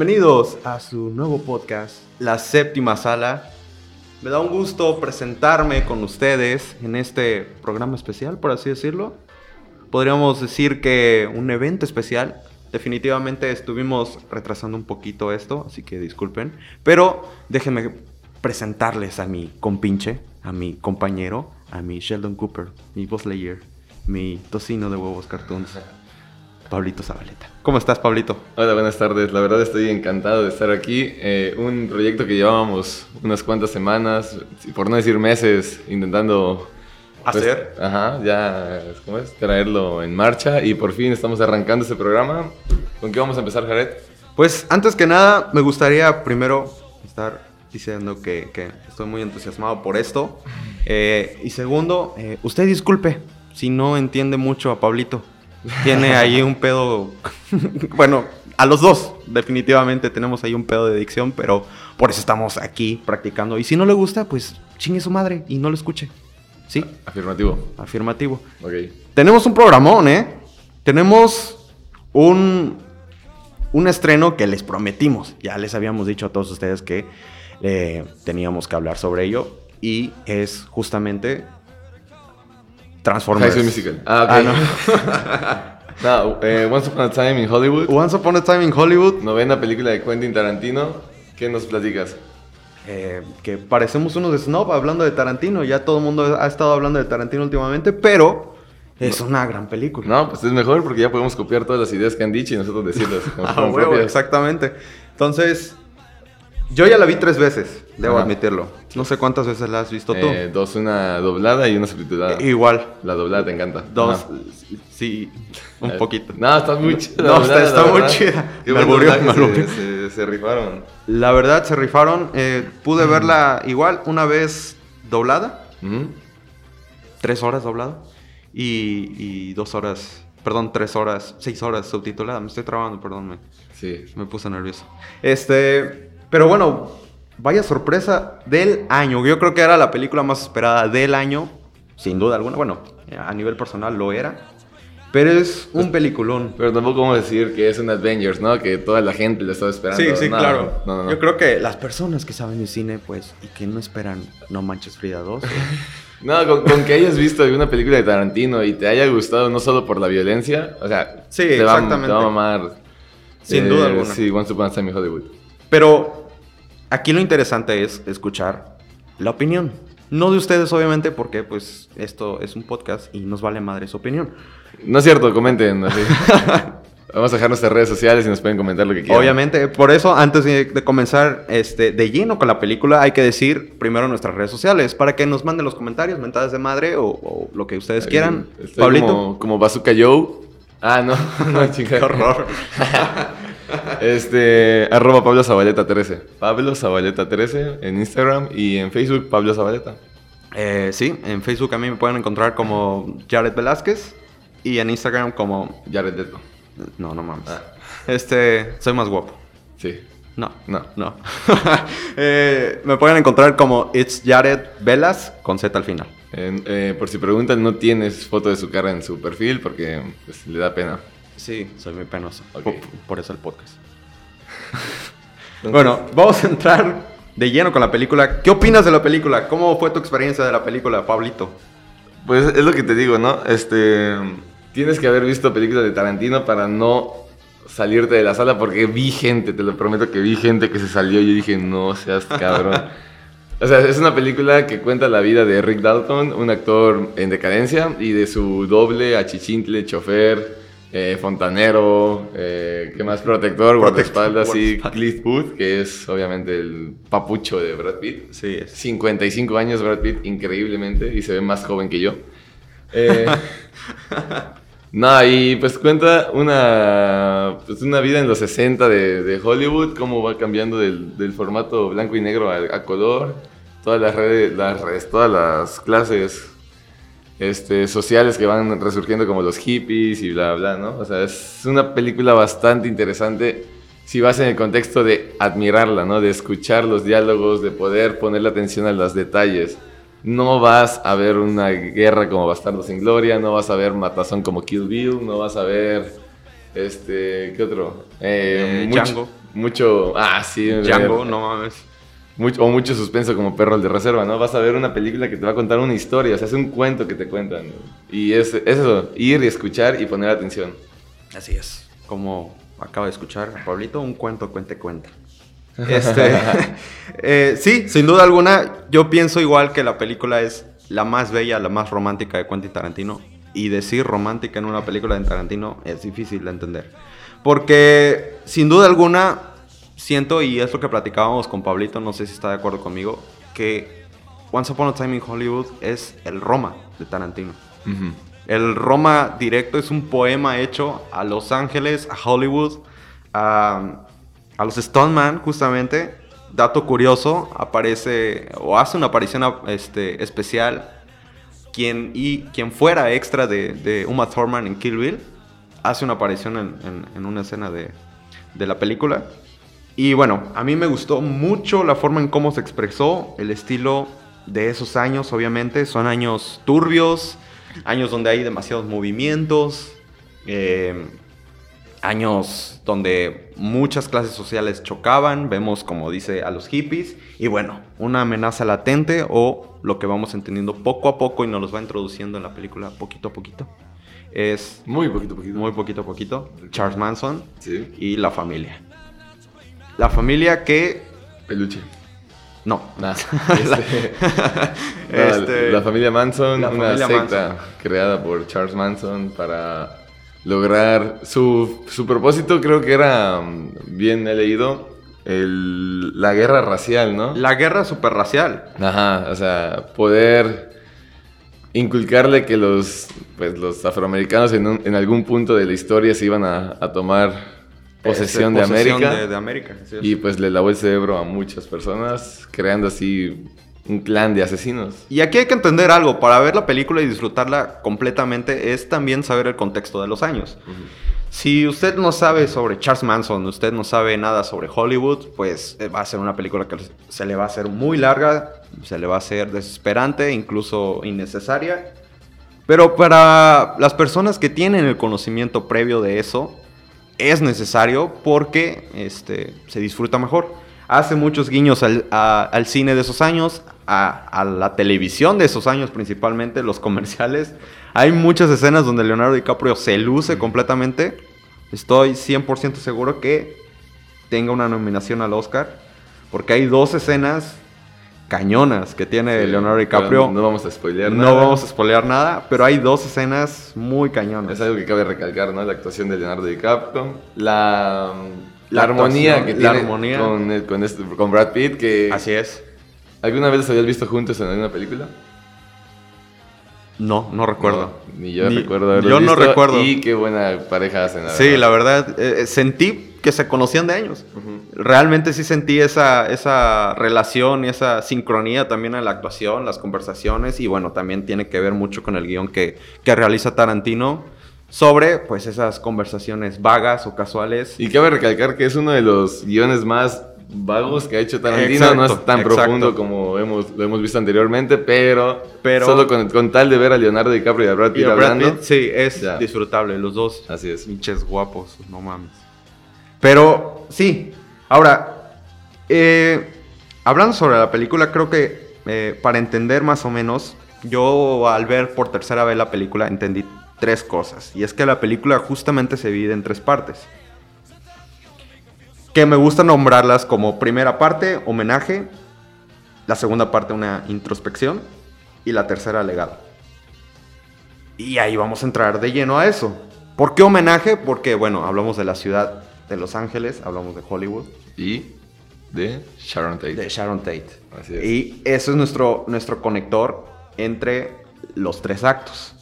Bienvenidos a su nuevo podcast, La Séptima Sala. Me da un gusto presentarme con ustedes en este programa especial, por así decirlo. Podríamos decir que un evento especial. Definitivamente estuvimos retrasando un poquito esto, así que disculpen. Pero déjenme presentarles a mi compinche, a mi compañero, a mi Sheldon Cooper, mi Boss Layer, mi tocino de huevos cartoons, Pablito Zabaleta. ¿Cómo estás, Pablito? Hola, buenas tardes. La verdad estoy encantado de estar aquí. Eh, un proyecto que llevábamos unas cuantas semanas, por no decir meses, intentando pues, hacer. ajá, ya, ¿cómo es? Traerlo en marcha y por fin estamos arrancando este programa. ¿Con qué vamos a empezar, Jared? Pues antes que nada, me gustaría primero estar diciendo que, que estoy muy entusiasmado por esto. Eh, y segundo, eh, usted disculpe si no entiende mucho a Pablito. Tiene ahí un pedo. bueno, a los dos, definitivamente tenemos ahí un pedo de dicción, pero por eso estamos aquí practicando. Y si no le gusta, pues chingue su madre y no lo escuche. ¿Sí? Afirmativo. Afirmativo. Ok. Tenemos un programón, ¿eh? Tenemos un, un estreno que les prometimos. Ya les habíamos dicho a todos ustedes que eh, teníamos que hablar sobre ello. Y es justamente Transformers. High School Musical. Ah, ok. no, eh, Once Upon a Time in Hollywood. Once Upon a Time in Hollywood. Novena película de Quentin Tarantino. ¿Qué nos platicas? eh, que parecemos unos de snob hablando de Tarantino. Ya todo el mundo ha estado hablando de Tarantino últimamente, pero es una gran película. No, pues es mejor porque ya podemos copiar todas las ideas que han dicho y nosotros decirlas. Ah, huevo, exactamente. Entonces, yo ya la vi tres veces, debo Ajá. admitirlo. No sé cuántas veces la has visto tú. Eh, dos, una doblada y una subtitulada. Igual. La doblada te encanta. Dos, Ajá. sí, un Eh, poquito. No, está muy chida. No, está- muy chida. Qué Me doblaje me se, se, se rifaron. La verdad, se rifaron. Eh, pude verla igual una vez doblada, Ujú. tres horas doblada, y, y dos horas, perdón, tres horas, seis horas subtitulada. Me estoy trabando, perdón, me, Sí. me puse nervioso. Este, pero bueno, vaya sorpresa del año. Yo creo que era la película más esperada del año, sin duda alguna. Bueno, a nivel personal lo era. Pero es un peliculón. Pero tampoco vamos a decir que es un Avengers, ¿no? Que toda la gente lo estaba esperando. Sí, sí, No, claro. No, no, no. Yo creo que las personas que saben de cine, pues, y que no esperan No Manches Frida 2. No, con, con que hayas visto alguna película de Tarantino y te haya gustado no solo por la violencia, o sea, Sí, te, va, exactamente. te va a mamar. Sin eh, duda alguna. Sí, Once Upon a Time in Hollywood. Pero aquí lo interesante es escuchar la opinión. No de ustedes, obviamente, porque pues esto es un podcast y nos vale madre su opinión. No es cierto, comenten. así. Vamos a dejar nuestras redes sociales y nos pueden comentar lo que quieran. Obviamente, por eso, antes de, de comenzar este, de lleno con la película, hay que decir primero nuestras redes sociales para que nos manden los comentarios, mentadas de madre o, o lo que ustedes quieran. Pablito. Como, como Bazooka Joe. Ah, no, no, Qué chingada. horror. Este, arroba Pablo Zabaleta 13. Pablo Zabaleta 13 en Instagram y en Facebook Pablo Zabaleta. Eh, sí, en Facebook a mí me pueden encontrar como Jared Velázquez y en Instagram como... Jared Leto. No, no mames. Ah. Este, soy más guapo. Sí. No, No. no. Eh, me pueden encontrar como It's Jared Velas con Z al final. Eh, por si preguntan, no tienes foto de su cara en su perfil porque pues, le da pena. Sí, soy muy penoso. Ok. Por, por eso el podcast. bueno, vamos a entrar de lleno con la película. ¿Qué opinas de la película? ¿Cómo fue tu experiencia de la película, Pablito? Pues es lo que te digo, ¿no? Este, tienes que haber visto películas de Tarantino para no salirte de la sala porque vi gente, te lo prometo que vi gente que se salió y yo dije, no seas cabrón. o sea, es una película que cuenta la vida de Rick Dalton, un actor en decadencia, y de su doble, achichintle, chofer, eh, fontanero, eh, ¿qué más? Protector, guardaespaldas y. Cliff Booth, que es obviamente el papucho de Brad Pitt. Sí, es. 55 años Brad Pitt, increíblemente, y se ve más joven que yo. Eh, no, y pues cuenta una, pues una vida en los 60 de, de Hollywood, cómo va cambiando del, del formato blanco y negro a, a color, todas las redes, las redes, todas las clases este, sociales que van resurgiendo como los hippies y bla, bla, ¿no? O sea, es una película bastante interesante si vas en el contexto de admirarla, ¿no? De escuchar los diálogos, de poder ponerle atención a los detalles. No vas a ver una guerra como Bastardos sin Gloria, no vas a ver Matazón como Kill Bill, no vas a ver, este, ¿qué otro? Eh, mucho- Django. mucho... Ah, sí. Django, no mames. Mucho, o mucho suspenso como perro el de reserva, ¿no? Vas a ver una película que te va a contar una historia, o sea, es un cuento que te cuentan. Y es, es eso, ir y escuchar y poner atención. Así es. Como acaba de escuchar Pablito, un cuento, cuente, cuenta. Este, eh, sí, sin duda alguna, yo pienso igual que la película es la más bella, la más romántica de Quentin Tarantino. Y decir romántica en una película de Tarantino es difícil de entender. Porque, sin duda alguna, siento, y es lo que platicábamos con Pablito, no sé si está de acuerdo conmigo, que Once Upon a Time in Hollywood es el Roma de Tarantino. El Roma directo es un poema hecho a Los Ángeles, a Hollywood, a, a los Stoneman, justamente. Dato curioso, aparece o hace una aparición este, especial quien, y quien fuera extra de, de Uma Thurman en Kill Bill hace una aparición en, en, una escena de, de, la película. Y bueno, a mí me gustó mucho la forma en cómo se expresó, el estilo de esos años, obviamente. Son años turbios, años donde hay demasiados movimientos, eh, años donde muchas clases sociales chocaban, vemos como dice a los hippies, y bueno, una amenaza latente o lo que vamos entendiendo poco a poco y nos los va introduciendo en la película poquito a poquito. Es muy poquito a poquito. Muy poquito a poquito. Charles Manson y la familia. La familia que... Peluche. No. Este, este, la familia Manson, una secta creada por Charles Manson para lograr su, su propósito, creo que era, mm, bien he leído, el, la guerra racial, ¿no? La guerra superracial. Ajá, o sea, poder inculcarle que los, pues, los afroamericanos en, en algún punto de la historia se iban a, a tomar posesión, de, América, de, América. y pues le lavó el cerebro a muchas personas, creando así un clan de asesinos. Y aquí hay que entender algo, para ver la película y disfrutarla completamente es también saber el contexto de los años. Si usted no sabe sobre Charles Manson, usted no sabe nada sobre Hollywood, pues eh, va a ser una película que se le va a hacer muy larga, se le va a hacer desesperante, incluso innecesaria. Pero para las personas que tienen el conocimiento previo de eso, es necesario porque este, se disfruta mejor. Hace muchos guiños al, al cine de esos años, a, a, la televisión de esos años principalmente, los comerciales. Hay muchas escenas donde Leonardo DiCaprio se luce completamente. Estoy 100% seguro que tenga una nominación al Oscar, porque hay dos escenas cañonas que tiene Leonardo DiCaprio. No vamos a spoilear nada. No vamos a spoilear nada, pero hay dos escenas muy cañonas. Es algo que cabe recalcar, ¿no? La actuación de Leonardo DiCaprio, la, la, armonía que tiene Con, con, este, con, Brad Pitt, que... Así es. ¿Alguna vez los habías visto juntos en alguna película? No, no recuerdo. ni yo recuerdo haberlo Yo no recuerdo. Y qué buena pareja hacen. sí, la verdad, eh, sentí que se conocían de años. Realmente sí sentí esa, esa relación y esa sincronía también en la actuación, las conversaciones y bueno, también tiene que ver mucho con el guion que, que realiza Tarantino sobre pues esas conversaciones vagas o casuales. Y cabe recalcar que es uno de los guiones más vagos que ha hecho Tarantino. no es tan profundo como hemos, lo hemos visto anteriormente, pero, pero solo con, tal de ver a Leonardo DiCaprio y a Brad Pitt hablando. sí, es disfrutable. Los dos. Así es. Pinches guapos, no mames. Pero sí, ahora, eh, hablando sobre la película, creo que eh, para entender más o menos, yo al ver por tercera vez la película entendí tres cosas. Y es que la película justamente se divide en tres partes. Que me gusta nombrarlas como primera parte, homenaje, la segunda parte, una introspección, y la tercera, legado. Y ahí vamos a entrar de lleno a eso. ¿Por qué homenaje? Porque, bueno, hablamos de la ciudad de Los Ángeles, hablamos de Hollywood. Y de Sharon Tate. De Sharon Tate. Así es. Y eso es nuestro, nuestro conector entre los tres actos.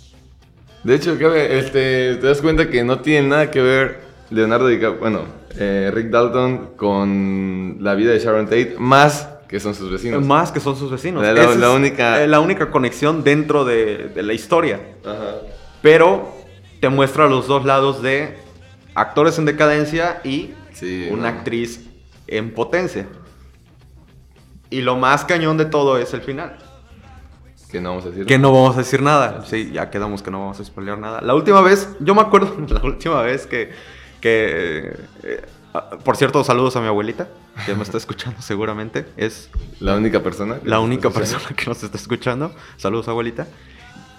De hecho, este, te das cuenta que no tiene nada que ver Leonardo DiCaprio, bueno, eh, Rick Dalton con la vida de Sharon Tate, más que son sus vecinos. Más que son sus vecinos. La, la, única... la única conexión dentro de, de la historia. Ajá. Pero te muestra los dos lados de actores en decadencia y una actriz en potencia. Y lo más cañón de todo es el final. Que no vamos a decir Que no vamos a decir nada. Sí, ya quedamos que no vamos a spoilear nada. La última vez, yo me acuerdo, la última vez que, que eh, Ah, Por cierto, saludos a mi abuelita, que me está escuchando seguramente. Es La única persona. la única persona que nos está escuchando. Saludos, abuelita.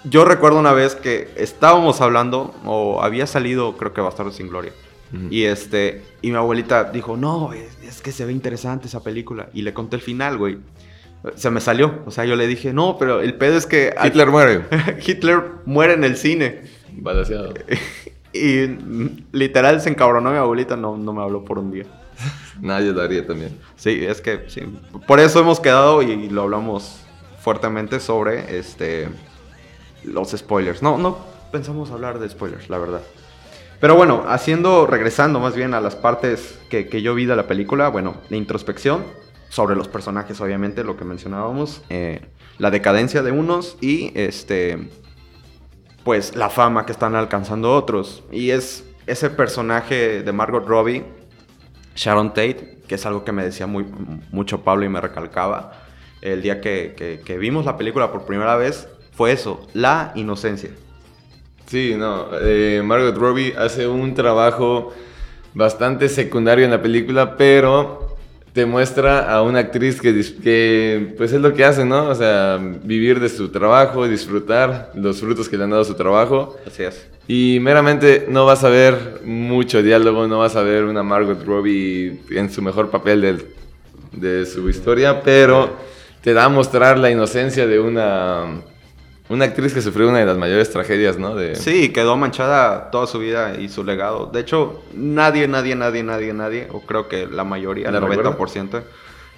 Yo recuerdo una vez que estábamos hablando, o había salido, creo que Bastardo sin Gloria. Y este, y mi abuelita dijo, no, es, es que se ve interesante esa película. Y le conté el final, güey. Se me salió. O sea, yo le dije, no, pero el pedo es que Hitler muere. Hitler muere en el cine. Balanceado. Y literal se encabronó mi abuelita, no, no me habló por un día. Nadie lo haría también. Sí, es que sí. Por eso hemos quedado y lo hablamos fuertemente sobre este los spoilers. No, no pensamos hablar de spoilers, la verdad. Pero bueno, haciendo, regresando más bien a las partes que, yo vi de la película, bueno, la introspección sobre los personajes, obviamente, lo que mencionábamos, eh, la decadencia de unos y este, pues la fama que están alcanzando otros. Y es ese personaje de Margot Robbie, Sharon Tate, que es algo que me decía muy, mucho Pablo y me recalcaba el día que- que vimos la película por primera vez, fue eso, la inocencia. Sí, no. eh, Margot Robbie hace un trabajo bastante secundario en la película, pero te muestra a una actriz que, que pues es lo que hace, ¿no? O sea, vivir de su trabajo, disfrutar los frutos que le han dado su trabajo. Así es. Y meramente no vas a ver mucho diálogo, no vas a ver una Margot Robbie en su mejor papel del- de su historia, pero te da a mostrar la inocencia de una, una actriz que sufrió una de las mayores tragedias, ¿no? De, Sí, quedó manchada toda su vida y su legado. De hecho, nadie, nadie, nadie, nadie, nadie, o creo que la mayoría, el ¿La recuerda? 90%,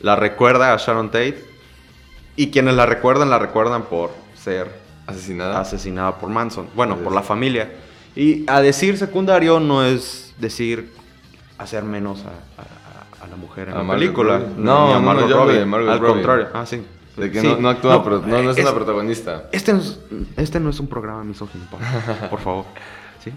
la recuerda a Sharon Tate. Y quienes la recuerdan, la recuerdan por ser asesinada. asesinada por Manson. Bueno, por la familia. Y a decir secundario no es decir hacer menos a, a- a la mujer en A la Margot película. Robbie. No, a no, no, hablo Robbie. Al Robbie. contrario. Ah, sí. De que Sí. no, no actúa, pero no, no es, es- una protagonista. Este no es, este no es un programa misógino, por favor. ¿Sí?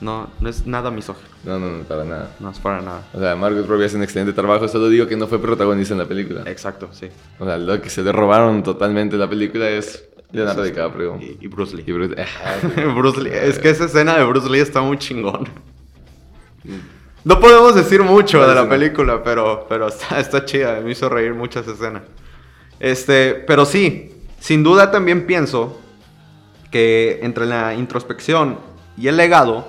No, no es nada misógino. No, no, no, para nada. No es para nada. O sea, Margot Robbie hace un excelente trabajo, solo digo que no fue protagonista en la película. Exacto, sí. O sea, lo que se le robaron totalmente la película es Leonardo DiCaprio. Y, y Bruce Lee. Y Bruce- Bruce Lee. Es que esa escena de Bruce Lee está muy chingón. No podemos decir mucho ¿Cuál de la película, pero, pero está, está chida. Me hizo reír mucho esa escena. Este, pero sí, sin duda también pienso que entre la introspección y el legado,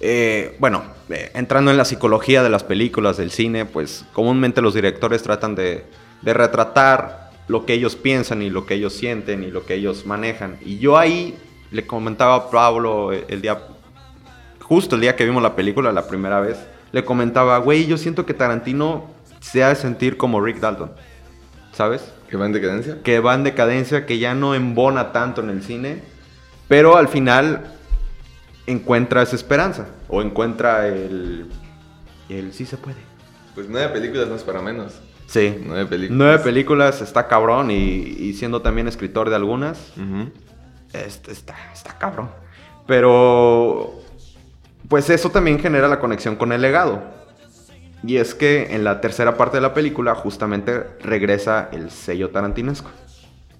eh, bueno, eh, entrando en la psicología de las películas, del cine, pues comúnmente los directores tratan de, de retratar lo que ellos piensan y lo que ellos sienten y lo que ellos manejan. Y yo ahí le comentaba a Pablo el, día, justo el día que vimos la película la primera vez, le comentaba, güey, yo siento que Tarantino se ha de sentir como Rick Dalton, ¿sabes? ¿Que va en decadencia? que va en decadencia, que ya no embona tanto en el cine, pero al final encuentra esa esperanza o encuentra el, el sí se puede. Pues nueve películas no es para menos. Sí. Nueve películas. Nueve películas, está cabrón y, y siendo también escritor de algunas, este, está, está cabrón. Pero, pues eso también genera la conexión con el legado. Y es que en la tercera parte de la película justamente regresa el sello tarantinesco.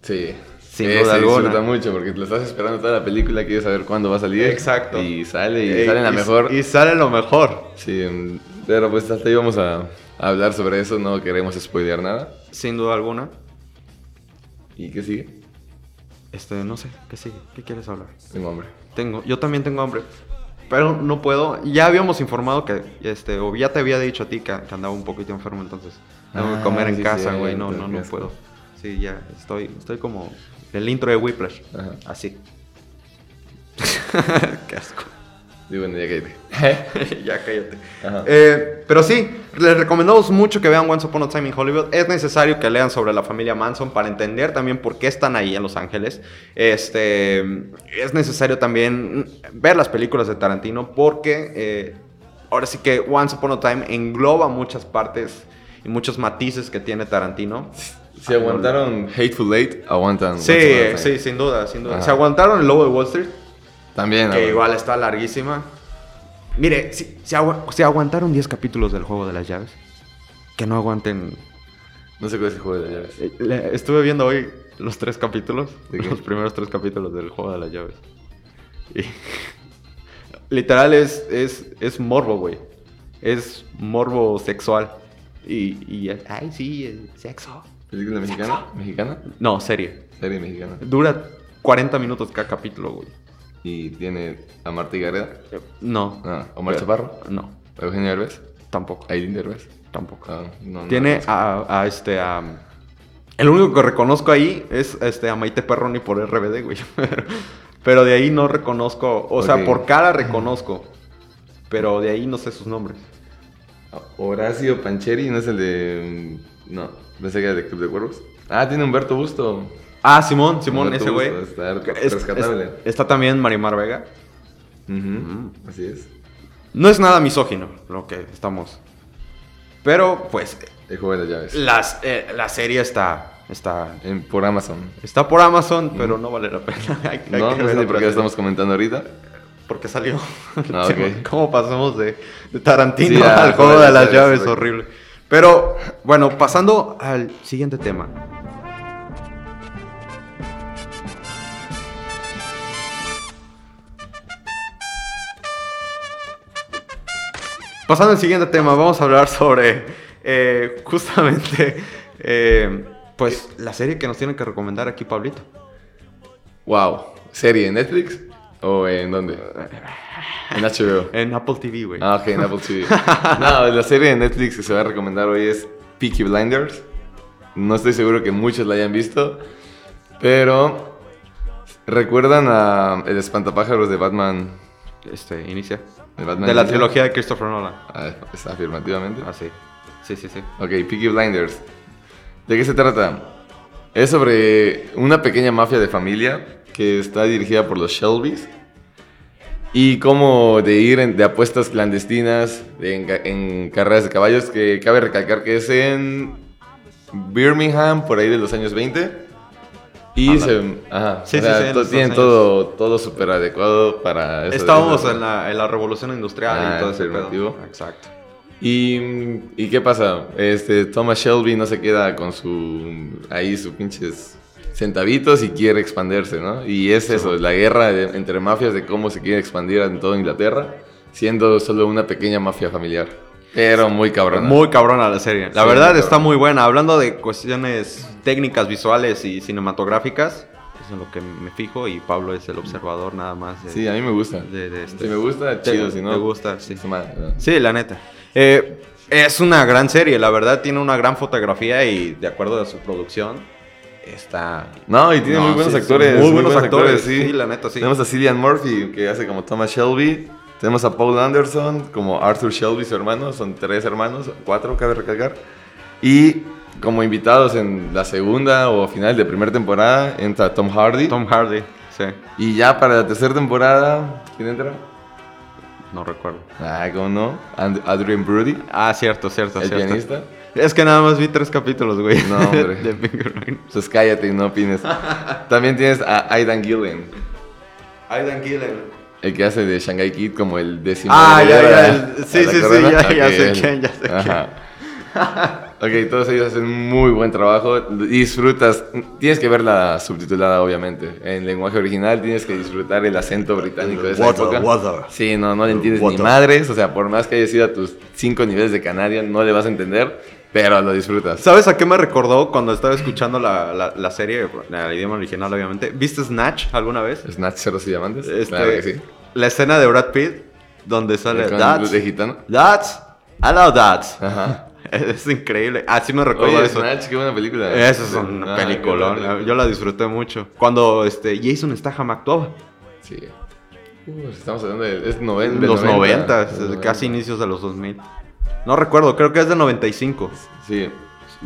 Sí. Sin Eh, duda se alguna. disfruta mucho porque lo estás esperando toda la película, quieres saber cuándo va a salir. Exacto. Y sale y Eh, sale la y- mejor. Y sale lo mejor. Sí, mm, pero pues hasta ahí vamos a, a hablar sobre eso, no queremos spoilear nada. Sin duda alguna. ¿Y qué sigue? Este, no sé, ¿qué sigue? ¿Qué quieres hablar? Tengo hambre. Tengo, yo también tengo hambre. Pero no puedo. Ya habíamos informado que, este, o ya te había dicho a ti que, que andaba un poquito enfermo, entonces. Tengo que Ah, comer en sí, casa, güey. No, no, no puedo. Sí, ya, estoy, estoy como el intro de Whiplash. Ajá. Así. Qué asco. Y bueno, ya cállate. ya cállate. Eh, pero sí, les recomendamos mucho que vean Once Upon a Time in Hollywood. Es necesario que lean sobre la familia Manson para entender también por qué están ahí en Los Ángeles. Este, es necesario también ver las películas de Tarantino porque eh, ahora sí que Once Upon a Time engloba muchas partes y muchos matices que tiene Tarantino. Si aguantaron Hateful Eight, aguantan. Sí, sí, sin duda, sin duda. Ajá. Se aguantaron el Lobo de Wall Street. También. Que igual está larguísima. Mire, si, si agu- si aguantaron 10 capítulos del juego de las llaves, que no aguanten. No sé cuál es el juego de las llaves. Eh, le- Estuve viendo hoy los tres capítulos, los primeros tres capítulos del juego de las llaves. Y literal es, es, es morbo, güey. Es morbo sexual. Y, y ay, sí, eh, sexo. ¿Película mexicana? ¿Mexicana? No, serie. Serie mexicana. Dura 40 minutos cada capítulo, güey. ¿Y tiene a Marta Gareda? No. Ah, ¿Omar Chaparro? No, ¿Eugenio Derbez? tampoco. ¿Aileen Derbez? Tampoco. Ah, no, no Tiene a, a este a. El único que reconozco ahí es este a Maite Perroni por RBD, güey. Pero, de ahí no reconozco. O sea, por cara reconozco. Pero de ahí no sé sus nombres. Horacio Pancheri, ¿no es el de. mm, No, pensé que era de Club de Cuervos. Ah, tiene Humberto Busto. Ah, Simón, Simón, ese güey. Es- rescatable. es- está también Marimar Vega. Así es. No es nada misógino lo que estamos. Pero, pues, El juego de las llaves. las, eh, la serie está. Está. En- por Amazon. Está por Amazon, pero no vale la pena. Hay- hay No, que no sé por qué estamos comentando ahorita. Porque salió. Ah, ok. ¿Cómo pasamos de, de Tarantino Sí, a al juego de las llaves? exacto. Horrible. Pero, bueno, pasando al siguiente tema. Pasando al siguiente tema, vamos a hablar sobre eh, justamente eh, pues la serie que nos tienen que recomendar aquí, Pablito. Wow. ¿Serie en Netflix? ¿O en dónde? En HBO. En Apple TV, güey. Ah, ok, en Apple TV. No, la serie de Netflix que se va a recomendar hoy es Peaky Blinders. No estoy seguro que muchos la hayan visto, pero ¿recuerdan a El espantapájaros de Batman? Este, inicia. De, Batman De la trilogía de Christopher Nolan. Ah, es afirmativamente. Ah, sí. Sí, sí, sí. Ok, Peaky Blinders. ¿De qué se trata? Es sobre una pequeña mafia de familia que está dirigida por los Shelbys. Y cómo de ir en- de apuestas clandestinas de en, en carreras de caballos, que cabe recalcar que es en Birmingham, por ahí de los años 20. Y se, ajá, Sí, o sí, sea, sí, en to- esos tienen todo, todo súper adecuado para eso. Estábamos en la, en la revolución industrial Ah, y todo ese. Exacto. ¿Y, ¿Y qué pasa? Este, Thomas Shelby no se queda con su ahí sus pinches centavitos y quiere expandirse, ¿no? Y es eso, la guerra de- entre mafias de cómo se quiere expandir en toda Inglaterra, siendo solo una pequeña mafia familiar. Pero muy cabrona. Muy cabrona la serie. La Sí, verdad muy está muy buena. Hablando de cuestiones técnicas, visuales y cinematográficas, es en lo que me fijo y Pablo es el observador nada más. De, Sí, a mí me gusta. de- de este- Si me gusta, Te- chido, si no... te gusta, sí. ¿no? Sí, la neta. Eh, es una gran serie, la verdad tiene una gran fotografía y de acuerdo a su producción está... No, y tiene No, muy buenos sí, actores. muy buenos actores, sí, la neta, sí. Tenemos a Cillian Murphy, que hace como Thomas Shelby. Tenemos a Paul Anderson, como Arthur Shelby, su hermano. Son tres hermanos, cuatro, cabe recalcar. Y como invitados en la segunda o final de primera temporada entra Tom Hardy. Tom Hardy, sí, Y ya para la tercera temporada, ¿quién entra? no recuerdo. Ah, ¿cómo no? And- Adrian Brody, Ah, cierto, cierto, el cierto. pianista. Es que nada más vi tres capítulos, güey. No, hombre. de. Entonces cállate y no opines. También tienes a Aidan Gillen. Aidan Gillen. El que hace de Shanghai Kid como el décimo. Ah, ya, ya, sí, sí, sí, ya- sé él. quién, ya sé Ajá. ok, todos ellos hacen muy buen trabajo. Disfrutas. Tienes que verla subtitulada, obviamente. En lenguaje original tienes que disfrutar el acento británico de esa Water, época. water. Sí, no, no le entiendes Water. ni madres. O sea, por más que hayas ido a tus cinco niveles de Canadian, no le vas a entender. Pero lo disfrutas. ¿Sabes a qué me recordó cuando estaba escuchando la, la, la serie, el idioma original, obviamente? ¿Viste Snatch alguna vez? Snatch ceros y diamantes. Este, Claro que sí. La escena de Brad Pitt, donde sale That's, de gitano. That's, hello That's. Ajá. Es increíble. Así me recuerdo Oye, eso. Snatch, qué buena película. Esa es una Ah, película. Yo la disfruté mucho. Cuando este, Jason Statham actuaba. Sí. Uh, estamos hablando de. Es noven, En del los 90, Del 90. casi inicios de los 2000. No recuerdo, creo que es del 95. Sí.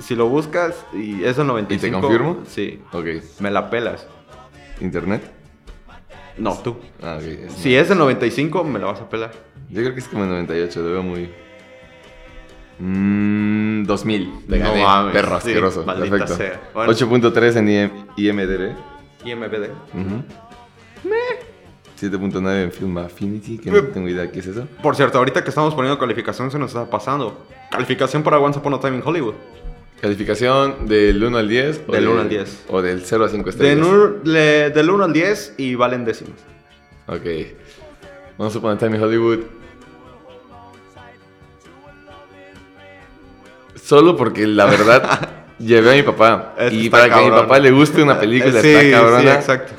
Si lo buscas y es del 95. confirmo? Sí. Ok. Me la pelas. ¿Internet? No, tú. Ah, ok. es- Si es del 95, me la vas a pelar. Yo creo que es como el 98, lo veo muy. Mmm. 2000. Te No gané. mames, Perro sí, asqueroso. maldita Perfecto. Bueno. 8.3 en IM IMDb. IMBD. Ujú. 7.9 en Film Affinity, que no tengo idea qué es eso. Por cierto, ahorita que estamos poniendo calificación se nos está pasando. Calificación para Once Upon a Time in Hollywood. Calificación del 1 al 10. o Del de- 1 al 10. O del 0 a 5 De estrellas. le- del 1 al 10 y valen décimas. Ok. Vamos a poner Time in Hollywood. solo porque la verdad llevé a mi papá. Y para que a mi cabrón. papá le guste una película, Sí, está cabrona. sí, exacto.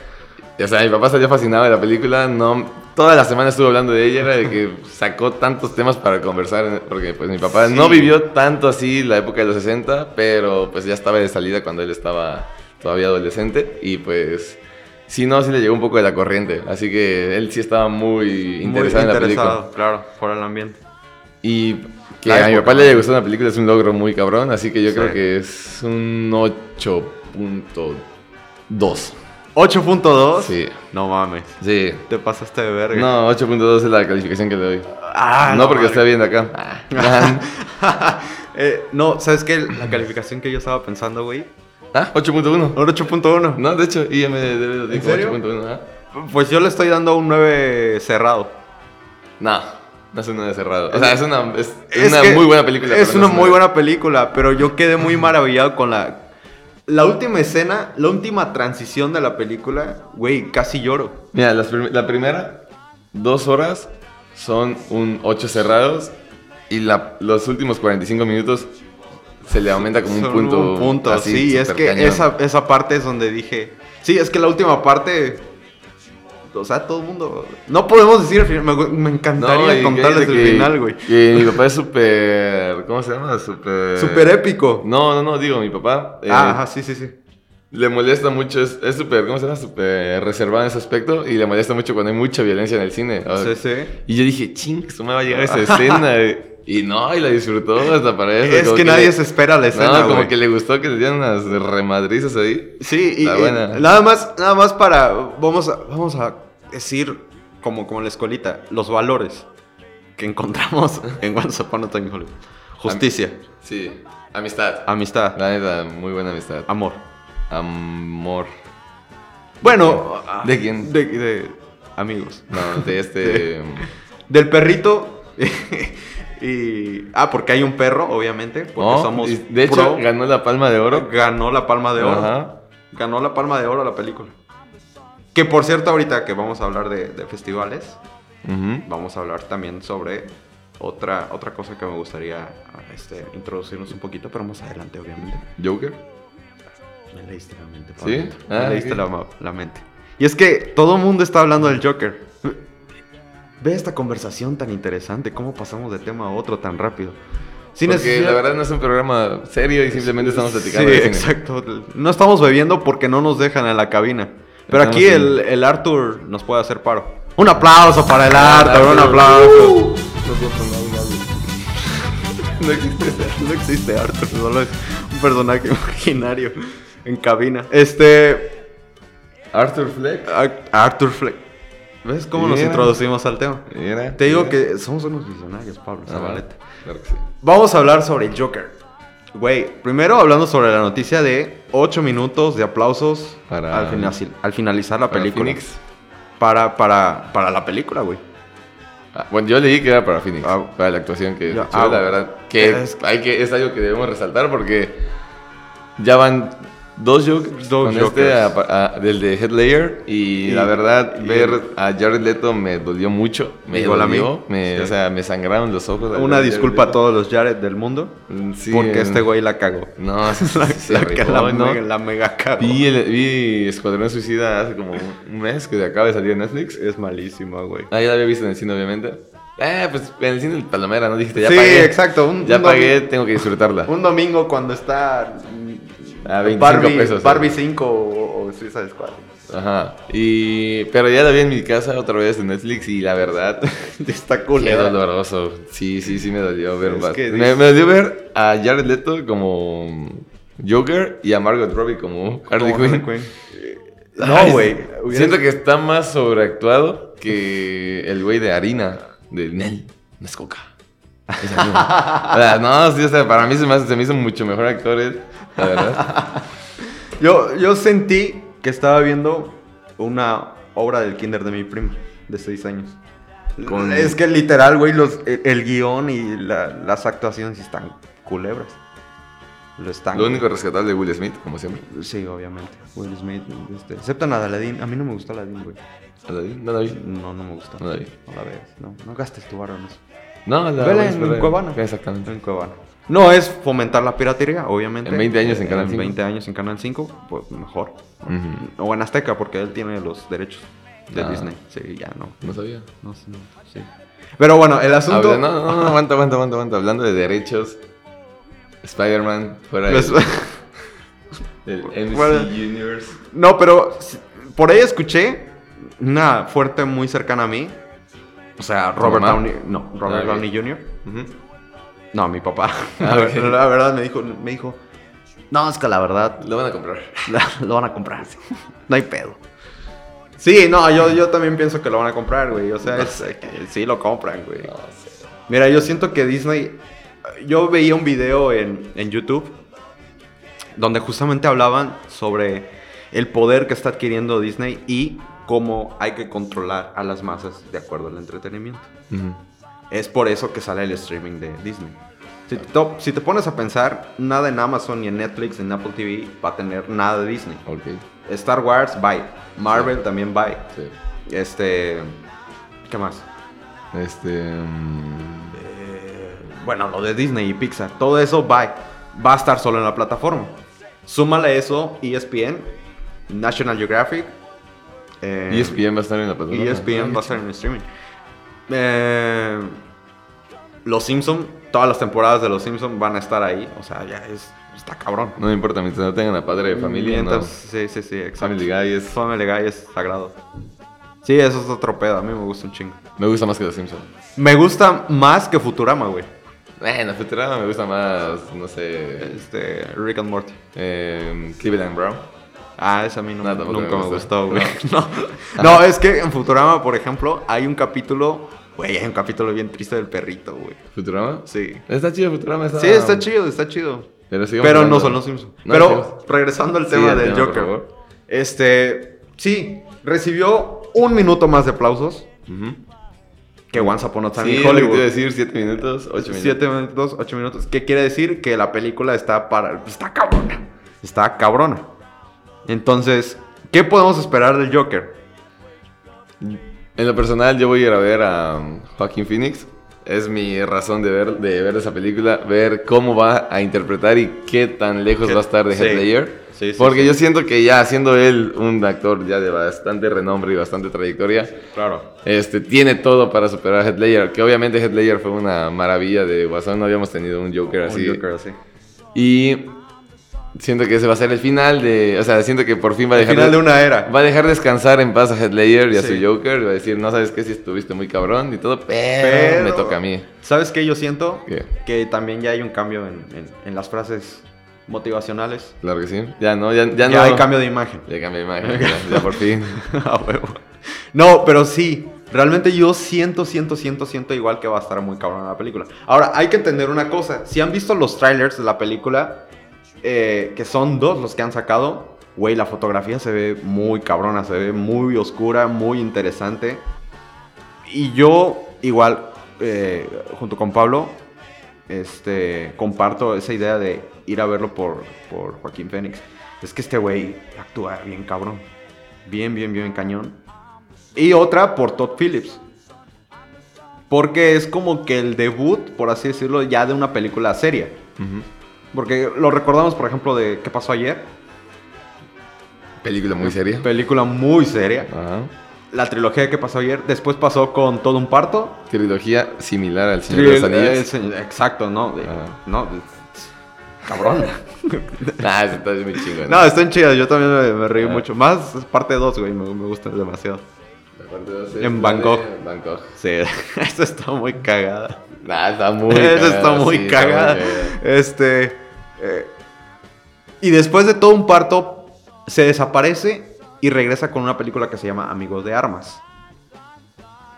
O sea, mi papá salió fascinado de la película. No, toda la semana estuvo hablando de ella. Era de que sacó tantos temas para conversar. Porque pues mi papá Sí. no vivió tanto así la época de los 60, pero pues ya estaba de salida cuando él estaba todavía adolescente. Y pues sí, no, sí le llegó un poco de la corriente. Así que él sí estaba muy interesado Muy en la película. claro, por el ambiente. Y que La a mi papá le haya gustado una película es un logro muy cabrón. Así que yo Sí. creo que es un 8.2. 8.2. Sí, No mames. sí. Te pasaste de verga. No, 8.2 es la calificación que le doy. Ah, no, porque mames. está viendo acá. Eh, no, ¿sabes qué? La calificación que yo estaba pensando, güey. ah, 8.1. Ahora 8.1. No, de hecho, IMDB lo dijo serio? 8.1. ¿ah? Pues yo le estoy dando un 9 cerrado. No, no es un 9 cerrado. O sea, es una, es Es una muy buena película. Es no una un muy buena película, pero yo quedé muy maravillado con la... La última escena, la última transición de la película, güey, casi lloro. Mira, las prim- la primera, dos horas son un 8 cerrados. Y la- los últimos 45 minutos se le aumenta como un punto. Un punto, así, sí, es que esa, esa parte es donde dije... Sí, es que la última parte... O sea, todo el mundo... No podemos decir el final, me, me encantaría y contarles el que- final, güey. Que mi papá es súper. ¿Cómo se llama? Súper. Súper épico. No, no, no, digo, mi papá. eh, Ah, ajá, sí, sí, sí. Le molesta mucho, es súper, ¿cómo se llama? Súper reservado en ese aspecto y le molesta mucho cuando hay mucha violencia en el cine. O- Sí, sí. Y yo dije, ching, eso me va a llegar esa escena. Eh". Y no, y la disfrutó hasta para eso. Es como que nadie le- se espera la escena, No, como que le gustó que le dieran unas remadrizas ahí. Sí, y, nada más, nada más para, vamos a, vamos a decir, como, como en la escuelita, los valores que encontramos en Once Upon a Time in Hollywood. Justicia, Sí, amistad. amistad, La neta, muy buena amistad. amor. Amor. Bueno, ¿De quién? De, de amigos. No, de este... Del perrito. y, ah, porque hay un perro, obviamente, porque No, somos de hecho, pro. ganó la palma de oro. ganó la palma de oro. Ajá. Ganó la palma de oro la película. Que por cierto, ahorita que vamos a hablar de, de festivales, Ujú. vamos a hablar también sobre otra, otra cosa que me gustaría este, introducirnos un poquito, pero más adelante, obviamente. Joker. Me leíste la mente, ¿Sí? Pablito. Me Ah, leíste ok. la, la mente. Y es que todo el mundo está hablando del Joker. Ve esta conversación tan interesante, cómo pasamos de tema a otro tan rápido. Sin Porque necesidad- la verdad no es un programa serio y simplemente estamos platicando Sí, de cine. exacto. No estamos bebiendo porque no nos dejan en la cabina. Pero Estamos aquí en- el, el Arthur nos puede hacer paro. Un aplauso para el Ah, Arthur, un aplauso. No existe. No existe Arthur, solo es un personaje imaginario en cabina. Este. Arthur Fleck. Ar- Arthur Fleck. ¿Ves cómo nos introducimos al tema? Mira, Te digo mira. que somos unos visionarios, Pablo Zabaleta. Claro que sí. Vamos a hablar sobre el Joker. Güey, primero hablando sobre la noticia de 8 minutos de aplausos Para- al, final- al finalizar la Para película. Phoenix. Para, para, para la película, güey. Ah, bueno, yo leí que era para Phoenix. Ah. para la actuación que ah, la bueno. verdad. Que Es- hay que es algo que debemos resaltar porque ya van dos Jokers Dos con Jokers. este a- a- del de Headlayer y, Y- la verdad y ver a Jared Leto me dolió mucho. Me dolió. Me, Sí. O sea, me sangraron los ojos. Una disculpa a todos los Jared del mundo. Mm, sí, porque eh, este güey la cagó. No, sí, sí, La, se la- rifó, la ¿no? mega, la mega cagó. Vi, el- vi Escuadrón Suicida hace como un mes que acaba de salir en Netflix. Es malísima, güey. Ah, ya la había visto en el cine, obviamente. Eh, pues en el cine el Palomera, ¿no? Dijiste, ya sí, pagué. exacto. Un, Ya un pagué, tengo que disfrutarla. Un domingo cuando está A 25 Barbie, pesos. Barbie 5 o, o Suicide Squad. Ajá. Y... Pero ya la vi en mi casa otra vez en Netflix y la verdad, Está qué culera. doloroso. Sí, sí, sí me dolió ver más. que me, me dolió ver a Jared Leto como Joker y a Margot Robbie como Harley Quinn. Ay, No, güey. Siento que está más sobreactuado que el güey de harina, de Nel. No es coca. Es no, sí, o sea, para mí se me, hace- se me hizo mucho mejor actor él, la verdad. Yo, yo sentí que estaba viendo una obra del kinder de mi prima, de 6 años. Con- Es que literal, güey, los, el, el guion y la- las actuaciones están culebras. Lo están. Lo único rescatable de Will Smith, como siempre. Sí, obviamente. Will Smith, este, excepto a Aladdin. A mí no me gusta Aladdin, güey. ¿No la vi? ¿No la vi? No, no me gusta. No la vi. No la ves. No, no gastes tu barro en eso. No, la Vela en esperar. Cuevana. Exactamente. En Cuevana. No es fomentar la piratería, obviamente. En 20 años en Canal 5. 20 años en Canal 5, pues mejor. O en Azteca, porque él tiene los derechos de Ah. Disney. Sí, ya no. No sabía. No, sé, no, sí. Pero bueno, el asunto. Habla- no, no, no, aguanta, aguanta, aguanta, aguanta. Hablando de derechos, Spider-Man fuera del, Pues- del MC Fuera- Universe. No, pero por ahí escuché una fuerte muy cercana a mí. O sea, Robert? Downey. No, Robert Ah, ok. Downey Jr. No, mi papá. Ah, la, verdad me dijo, me dijo. No, es que la verdad Lo van a comprar. la- lo van a comprar. No hay pedo. Sí, no, yo, yo también pienso que lo van a comprar, güey. O sea, No es, sé. sí lo compran, güey. No sé. Mira, yo siento que Disney. Yo veía un video en, en YouTube donde justamente hablaban sobre el poder que está adquiriendo Disney y cómo hay que controlar a las masas de acuerdo al entretenimiento. Ujú. Es por eso que sale el streaming de Disney. Si te, si te pones a pensar, nada en Amazon, ni en Netflix, ni en Apple TV va a tener nada de Disney. Ok. Star Wars, bye. Marvel también bye. Sí. Este. ¿Qué más? Este. mm, Eh, bueno, lo de Disney y Pixar, todo eso va, va a estar solo en la plataforma. Súmale eso, ESPN, National Geographic. Eh, ESPN va a estar en la plataforma. ESPN va a estar en streaming. Eh, los Simpson, todas las temporadas de Los Simpson van a estar ahí. O sea, ya es, está cabrón. No me importa, mientras no tengan a padre de familia. Mientras- no. Sí, sí, sí, exacto. Family Guy es- Family Guy es sagrado. Sí, eso es otro pedo. A mí me gusta un chingo. Me gusta más que los Simpsons. Me gusta más que Futurama, güey. Bueno, Futurama me gusta más, no sé. Este, Rick and Morty. Eh, Cleveland Brown. Ah, ese a mí No, nunca me gustó, güey. No. No, es que en Futurama, por ejemplo, hay un capítulo, güey, hay un capítulo bien triste del perrito, güey. ¿Futurama? Sí. Está chido Futurama. Está... Sí, está chido, está chido. Pero, no son los Simpsons. No, Pero regresando al tema del tema, Joker. Este, sí, recibió un minuto más de aplausos que Once Upon a Time Sí, in Hollywood. decir, 7 minutos, 8 minutos. Siete minutos, ocho minutos. ¿Qué quiere decir? Que la película está para. Está cabrona. Está cabrona. Entonces, ¿qué podemos esperar del Joker? En lo personal, yo voy a ir a ver a um, Joaquín Phoenix. Es mi razón de ver, de ver esa película, ver cómo va a interpretar y qué tan lejos ¿Qué? va a estar de Sí. Heath Ledger. Sí, sí, Porque yo siento que ya siendo él un actor ya de bastante renombre y bastante trayectoria, Claro. este, tiene todo para superar a Heath Ledger. Que obviamente Heath Ledger fue una maravilla de Guasón, no habíamos tenido un Joker así. Un Joker así. Y siento que ese va a ser el final de... O sea, siento que por fin va a dejar... final de una era. Va a dejar descansar en paz a Heath Ledger y a Sí. su Joker. Va a decir, no sabes qué, si estuviste muy cabrón y todo, pero, Pero- me toca a mí. ¿Sabes qué yo siento? ¿Qué? Que también ya hay un cambio en, en- en las frases motivacionales. Claro que sí. Ya no, ya, Ya, ya no. hay cambio de imagen. Ya cambio de imagen, ya, ya por fin. A huevo. No, pero sí. Realmente yo siento, siento, siento, siento igual que va a estar muy cabrón la película. Ahora, hay que entender una cosa. Si han visto los trailers de la película, eh, que son dos los que han sacado, güey, la fotografía se ve muy cabrona, se ve muy oscura, muy interesante. Y yo, igual, eh, junto con Pablo, este, comparto esa idea de ir a verlo por, por Joaquín Phoenix. Es que este güey actúa bien cabrón. Bien, bien, bien cañón. Y otra por Todd Phillips. Porque es como que el debut, por así decirlo, ya de una película seria. Ujú. Porque lo recordamos, por ejemplo, de ¿Qué pasó ayer? Película muy seria. Película muy seria. Ajá. La trilogía de ¿Qué pasó ayer? Después pasó con Todo un parto. Trilogía similar al Señor de los Tril- Anillos. eh, se- exacto, ¿no? De- no, de- cabrón. Ah, eso está muy chingón. no, están chidas, yo también me, me reí Ah. mucho. Más parte 2, güey, me, me gusta demasiado. La parte dos es En Bangkok. de Bangkok. Sí, esa está muy cagada. Nah, está muy Esa está muy sí, está cagada. cagada. Este. Eh, y después de todo un parto, se desaparece y regresa con una película que se llama Amigos de Armas.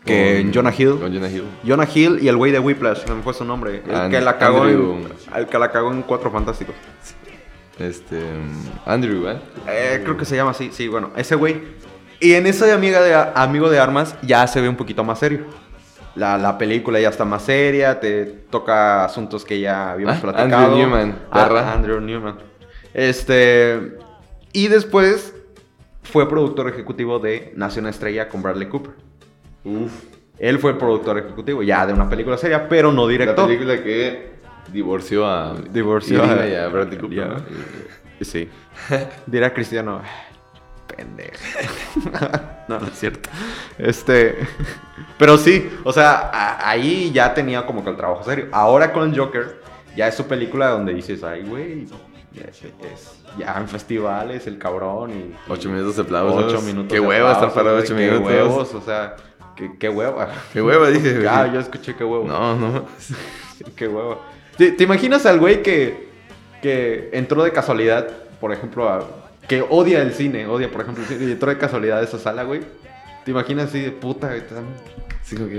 Que Con- Jonah Hill. Con Jonah Hill. Jonah Hill y el güey de Whiplash, se me fue su nombre. El And- que la cagó en, el que la cagó en Cuatro Fantásticos. Este. um, Andrew, ¿eh? Eh, creo que se llama así, sí, bueno, ese güey. Y en esa de amiga de amigo de armas ya se ve un poquito más serio. La, la película ya está más seria, te toca asuntos que ya habíamos Ah, platicado. Andrew Newman, Ah. Andrew Newman. Este. Y después fue productor ejecutivo de Nación Estrella con Bradley Cooper. Uf. Él fue el productor ejecutivo ya de una película seria, pero no La director. película que divorció a. Divorció a- Bradley Cooper. ya. Sí. Dirá Cristiano. Pendejo. no, no es cierto. Este. Pero sí, o sea, a- ahí ya tenía como que el trabajo serio. Ahora con el Joker, ya es su película donde dices, ay, güey. es- es- Ya en festivales, el cabrón y. Ocho minutos de aplausos. Ocho minutos. Qué de huevo estar parado ocho qué minutos. huevos, o sea, qué, qué hueva. Qué hueva, dije. Ah, yo escuché qué huevo. No, no. Qué huevo. ¿Te, te imaginas al güey que, que entró de casualidad, por ejemplo, a- que odia el cine, odia, por ejemplo, el cine, y entró de casualidad a esa sala, güey? ¿Te imaginas así de puta, güey? Te dan- Sí, como que,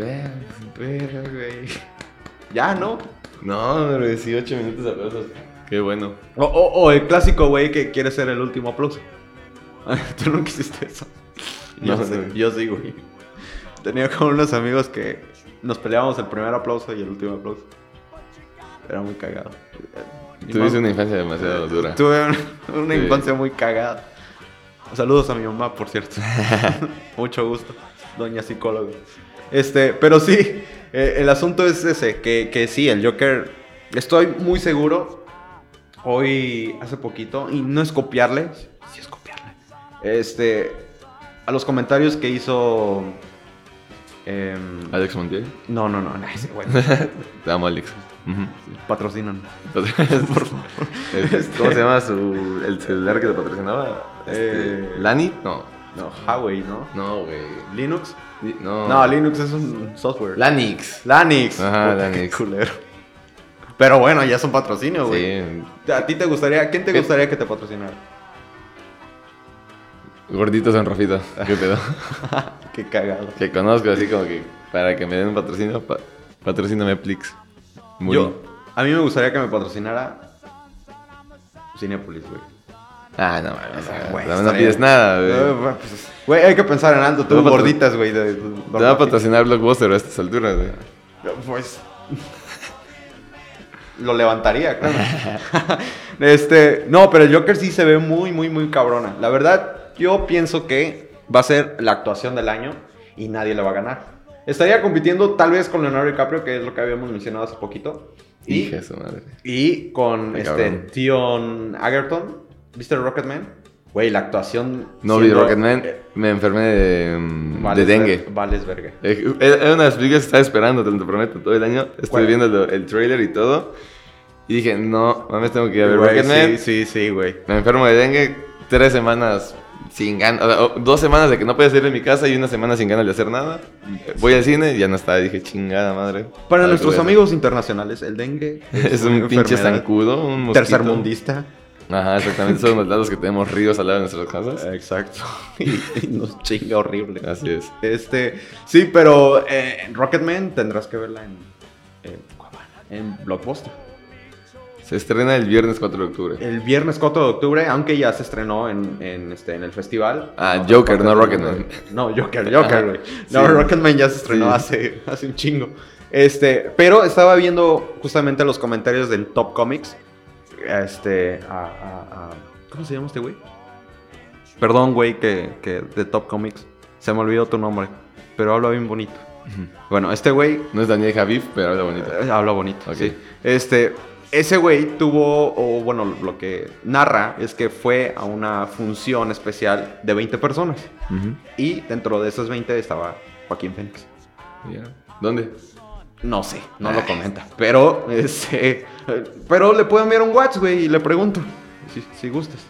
güey. Ya, ¿no? No, pero 18 minutos de aplausos. Qué bueno. O, o- o el clásico güey que quiere ser el último aplauso. Tú nunca hiciste eso. Yo, No, sí, no. yo sí, güey. Tenía con unos amigos que nos peleábamos el primer aplauso y el último aplauso. Era muy cagado. Tuviste una infancia demasiado dura. Tuve un- una Sí. infancia muy cagada. Saludos a mi mamá, por cierto. Mucho gusto, doña psicóloga. Este, pero sí, eh, el asunto es ese, que, que sí, el Joker, estoy muy seguro, hoy, hace poquito, y no es copiarle, sí es copiarle, este, a los comentarios que hizo... em, Alex Montiel. no, no, no, no, ese güey, Te amo, Alex. Patrocinan. ¿Cómo se llama su, el celular que te patrocinaba? Este, Eh, ¿Lani? No. No, Huawei, ¿no? No, güey. Linux. Li- No. No, Linux es un software. Lanix. Lanix. Ajá, Puta, qué Lanix. culero. Pero bueno, ya es un patrocinio, güey. Sí. ¿A ti te gustaría, quién te ¿Qué? gustaría que te patrocinara? Gorditos en Rafita. ¿Qué pedo? Qué cagado. que conozco así como que para que me den un patrocinio, pa patrocíname Plix. Yo, a mí me gustaría que me patrocinara Cinepolis, güey. Ah, no güey, no, no pides nada, güey. Pues, hay que pensar en algo. Te Tú gorditas, güey. de- de- Te va a patrocinar Blockbuster a estas alturas, güey. Pues. Lo levantaría, claro. este. No, pero el Joker sí se ve muy, muy, muy cabrona. La verdad, yo pienso que va a ser la actuación del año y nadie le va a ganar. Estaría compitiendo tal vez con Leonardo DiCaprio, que es lo que habíamos mencionado hace poquito. Y, Hija su madre. y con Qué este cabrón. Tion Agerton. ¿Viste Rocketman? Güey, la actuación. No vi siendo- Rocketman, eh, me enfermé de, mm, de vales dengue. ver- Vales verga. Eh, Era una de las películas que estaba esperando, te lo prometo, todo el año. Estuve ¿Cuál? viendo el, el trailer y todo. Y dije, no, mames, tengo que ir a ver Güey, Rocketman. sí, sí, sí, güey. Me enfermo de dengue, tres semanas sin ganas, dos semanas de que no podía salir de mi casa y una semana sin ganas de hacer nada. Voy al cine y ya no está, dije, chingada madre. Para nuestros amigos internacionales, el dengue Es un pinche zancudo, un mosquito. tercermundista. Ajá, exactamente, son los lados que tenemos ríos al lado de nuestras casas. Exacto. y, y nos chinga horrible. Así es. Este, sí, pero eh, Rocketman tendrás que verla en, en, en Blockbuster. Se estrena el viernes 4 de octubre. El viernes 4 de octubre, aunque ya se estrenó en, en, este, en el festival. Ah, No, Joker, no Rocketman. No, Joker, Joker, güey. No, Sí. Rocketman ya se estrenó Sí. hace, hace un chingo. Este, pero estaba viendo justamente los comentarios del Top Comics. Este, a, a- a- ¿cómo se llama este güey? Perdón, güey, que, que de Top Comics. Se me olvidó tu nombre, pero habla bien bonito. Bueno, este güey No es Daniel Javif, pero habla bonito. eh, habla bonito, Ok. sí. Este, ese güey tuvo, o bueno, lo que narra es que fue a una función especial de 20 personas. Y dentro de esas 20 estaba Joaquín Phoenix. Ya. ¿Dónde? No sé, no lo comenta. Pero, este, pero le puedo enviar un WhatsApp, güey, y le pregunto, si, si gustas.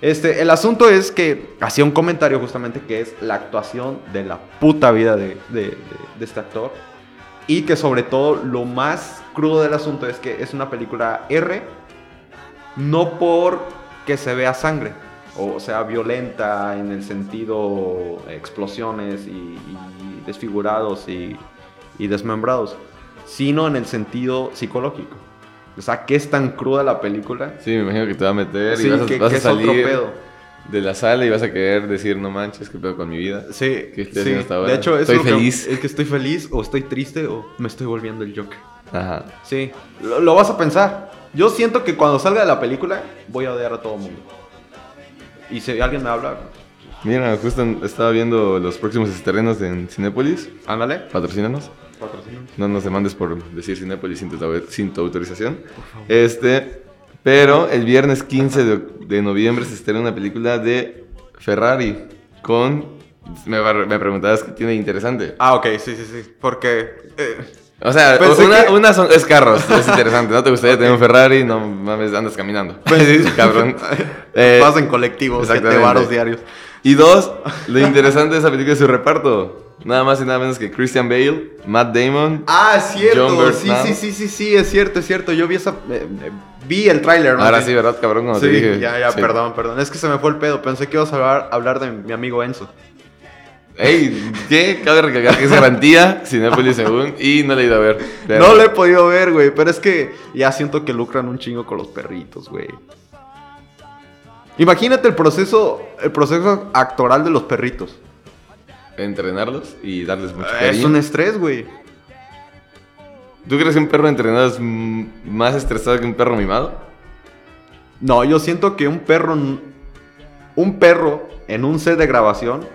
Este, el asunto es que hacía un comentario justamente que es la actuación de la puta vida de, de- de- de este actor. Y que sobre todo lo más crudo del asunto es que es una película R, no por que se vea sangre, o sea, violenta en el sentido explosiones y, y desfigurados y, y desmembrados, sino en el sentido psicológico. O sea, que es tan cruda la película. Sí, me imagino que te va a meter Sí, y vas que- vas que a es otro salir pedo. De la sala y vas a querer decir, no manches, qué pedo con mi vida. Sí, ¿Qué estoy sí. haciendo hasta ahora? De hecho, Estoy es lo que- feliz. es que estoy feliz o estoy triste o me estoy volviendo el Joker. Ajá. Sí, lo, lo vas a pensar. Yo siento que cuando salga de la película voy a odiar a todo el mundo. Y si alguien me habla, Mira, justo estaba viendo los próximos estrenos en Cinépolis. Ándale. Patrocínanos. No nos demandes por decir Cinépolis sin tu, sin tu autorización. Este, pero el viernes 15 de, de noviembre se estrena una película de Ferrari con... Me, me preguntabas qué tiene interesante. Ah, ok, sí, sí, sí. Porque. eh, O sea, una, que- una son, es carros, es interesante. ¿No te gustaría tener un Ferrari? No mames, andas caminando. Cabrón. Eh, vas en colectivo, siete exactamente. varos diarios. Y dos, lo interesante de esa película es su reparto. Nada más y nada menos que Christian Bale, Matt Damon. Ah, es John cierto. Bernthal. Sí, sí, sí, sí, sí, es cierto, es cierto. Yo vi esa. eh, vi el tráiler, ¿no? Ahora sí, ¿verdad, cabrón? Sí, te dije. ya, ya, Sí. perdón, perdón. Es que se me fue el pedo. Pensé que ibas a hablar, hablar de mi amigo Enzo. Ey, ¿qué? Cabe recalcar que es garantía, Cinépolis según, y no le he ido a ver. No lo he podido ver, güey. Pero es que ya siento que lucran un chingo con los perritos, güey. Imagínate el proceso, el proceso actoral de los perritos. Entrenarlos y darles mucho Es cariño. un estrés, güey. ¿Tú crees que un perro entrenado es más estresado que un perro mimado? No, yo siento que un perro. Un perro en un set de grabación,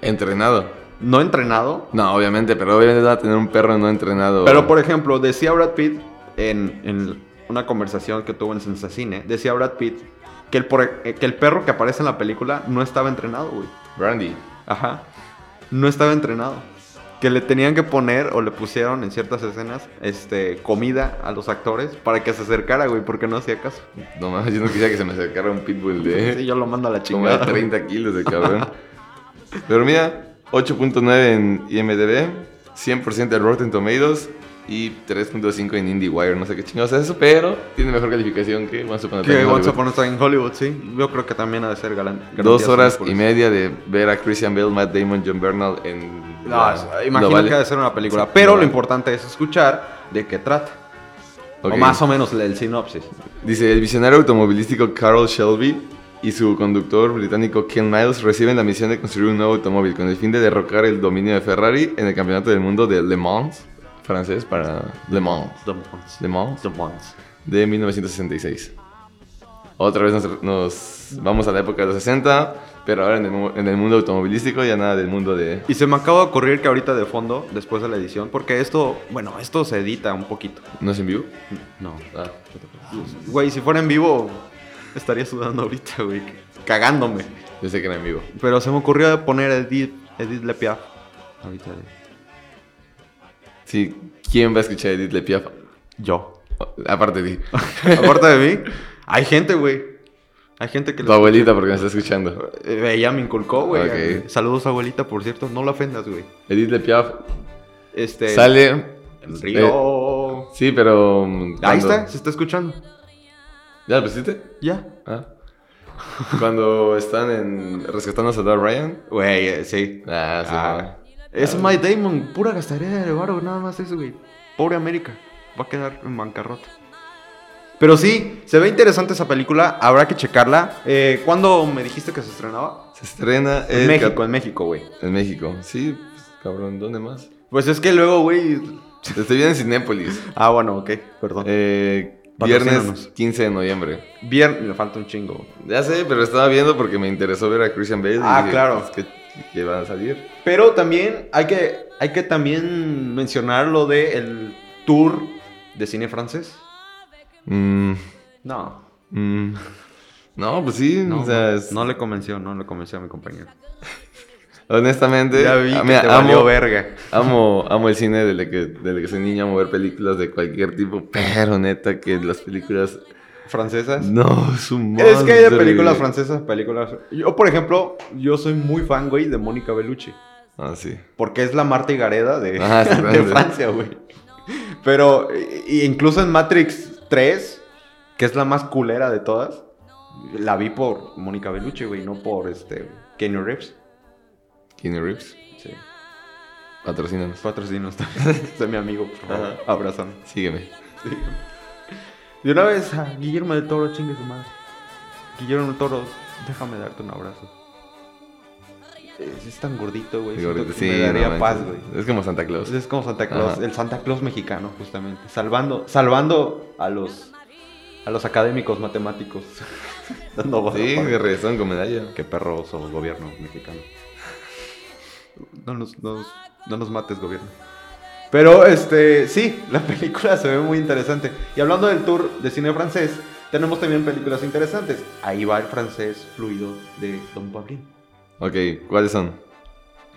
Entrenado. no entrenado. No, obviamente, pero obviamente va a tener un perro no entrenado. Pero por ejemplo, decía Brad Pitt en, en una conversación que tuvo en Sensacine, decía Brad Pitt que el, por- eh, que el perro que aparece en la película no estaba entrenado, güey. Brandy. Ajá. No estaba entrenado. Que le tenían que poner o le pusieron en ciertas escenas este, comida a los actores para que se acercara, güey, porque no hacía caso. No mames, yo no quisiera que se me acercara un pitbull de... Sí, yo lo mando a la Como de chingada. 30 kilos de cabrón. Pero mira, 8.9 en IMDB, 100% de Rotten Tomatoes y 3.5 en IndieWire. No sé qué chingados es eso, pero tiene mejor calificación que Once Upon a Time Que Once. Upon a Time in Hollywood, sí. Yo creo que también ha de ser galan. Dos horas y media de ver a Christian Bale, Matt Damon, John Bernal en... No, la- imagino global. que ha de ser una película. Sí, pero lo global. importante es escuchar de qué trata. Ok. O más o menos el sinopsis. Dice, el visionario automovilístico Carl Shelby y su conductor británico Ken Miles reciben la misión de construir un nuevo automóvil con el fin de derrocar el dominio de Ferrari en el campeonato del mundo de Le Mans, francés para Le Mans, The Mons. Le Mans, The Mons. de 1966. Otra vez nos, nos vamos a la época de los 60, pero ahora en el, en el mundo automovilístico ya nada del mundo de... Y se me acaba de ocurrir que ahorita de fondo, después de la edición, porque esto, bueno, esto se edita un poquito. ¿No es en vivo? No. Ah, Güey, si fuera en vivo, estaría sudando ahorita, güey. Cagándome. yo sé que era en vivo. Pero se me ocurrió poner Edith, Edith Lepiaf. Ahorita. Sí, ¿quién va a escuchar Edith Le Piaf? Yo. Aparte de ti. Aparte de mí, hay gente, güey. Hay gente que Tu abuelita porque me está escuchando. Eh, Ella me inculcó, güey. Saludos, abuelita, por cierto. No la ofendas, güey. Edith Le Piaf Este. sale... El río. Sí, pero... mm, Ahí está, se está escuchando. ¿Ya lo pusiste? Ya. Ah. Cuando están en rescatando a Ryan. Güey, eh, sí. Ah, sí. Ah. Es Mike Damon, pura gastaría de varo, nada más eso, güey. Pobre América. Va a quedar en bancarrota. Pero sí, se ve interesante esa película. Habrá que checarla. Eh, ¿Cuándo me dijiste que se estrenaba? Se estrena En México, en México, güey. En México. Sí, pues, cabrón, ¿dónde más? Pues es que luego, güey. Estoy bien en Cinépolis. Ah, bueno, ok, perdón. Eh, viernes 15 de noviembre. Viernes, me falta un chingo. Ya sé, pero estaba viendo porque me interesó ver a Christian Bale. y Ah, dije, claro. que, que van a salir. Pero también hay que, hay que también mencionar lo de el tour de cine francés. Mm, No, mm. No, pues sí. no, o sea, no, es- no le convenció, no le convenció a mi compañero. honestamente. Ya vi que mira, te amo, verga. Amo, amo el cine desde que, desde que soy niño, amo ver películas de cualquier tipo, pero neta que las películas... ¿Francesas? No, es un Es que hay de monstruo, películas francesas, películas... Yo, por ejemplo, yo soy muy fan, güey, de Mónica Bellucci. Ah, sí. Porque es la Marta y Gareda de, Ah, sí, de. Francia, güey. Pero, y- y incluso en Matrix 3, que es la más culera de todas, la vi por Mónica Bellucci, güey, no por este Kenny Reeves. Keanu Reeves, Sí. patrocínanos. Patrocinos también. Soy mi amigo, por favor. Abrázame. Sígueme. Sí. De una vez a Guillermo del Toro, chingue su madre. Guillermo del Toro, déjame darte un abrazo. Es, es tan gordito, güey. Gordito, sí, me daría no paz, güey. Es como Santa Claus. Es como Santa Claus, Ajá. el Santa Claus mexicano, justamente. Salvando, salvando a los a los académicos matemáticos. Dando Sí, que regresaron con medalla. Qué perros o gobierno mexicano. No nos, no nos- no nos mates, gobierno. Pero, este, sí, la película se ve muy interesante. Y hablando del tour de cine francés, tenemos también películas interesantes. Ahí va el francés fluido de Don Pablín. Ok, ¿cuáles son?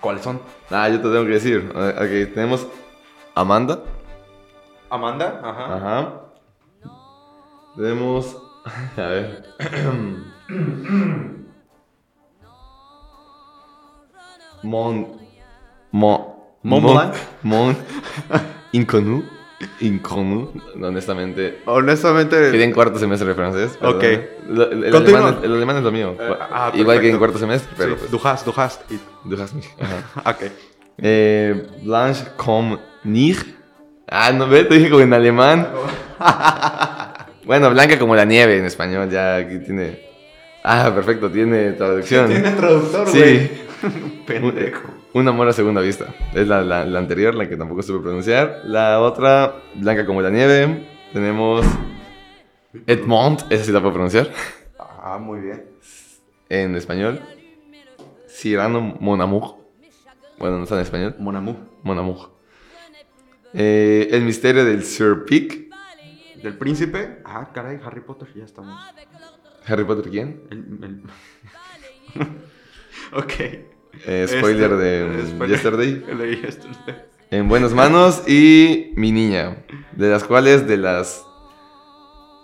¿Cuáles son? Ah, yo te tengo que decir. Ok, tenemos Amanda. Amanda, ajá. Ajá. Tenemos. A ver. Mon. Mon. Mont Blanc. Mon. Inconnu. Inconnu. Honestamente. Honestamente. Quedé en cuarto semestre de francés. Ok. Lo- El, alemán, es- el alemán es lo mío. Eh, ah, Igual que en cuarto semestre, pero. Sí, pues, du hast, du hast. Y- du hast mich. Ajá. Ok. Eh, Blanche comme nicht. Ah, no ve, te dije como en alemán. bueno, blanca como la nieve en español, ya aquí tiene. Ah, perfecto, tiene traducción. Tiene traductor, Sí. güey. Pendejo. Un amor a segunda vista. Es la, la- la anterior, la que tampoco supe pronunciar. La otra, blanca como la nieve. Tenemos Edmond, esa sí la puedo pronunciar. Ah, muy bien. En español. Cyrano Mon Amour. Bueno, no está en español. Mon amour. Mon Amour. Eh, el misterio del Sir Pick. Del príncipe. Ah, caray, Harry Potter, ya estamos. Harry Potter, ¿quién? El- el- ok. Eh, spoiler Este, de spoiler. Yesterday. Leí Yesterday. En buenas manos y Mi Niña. De las cuales, de las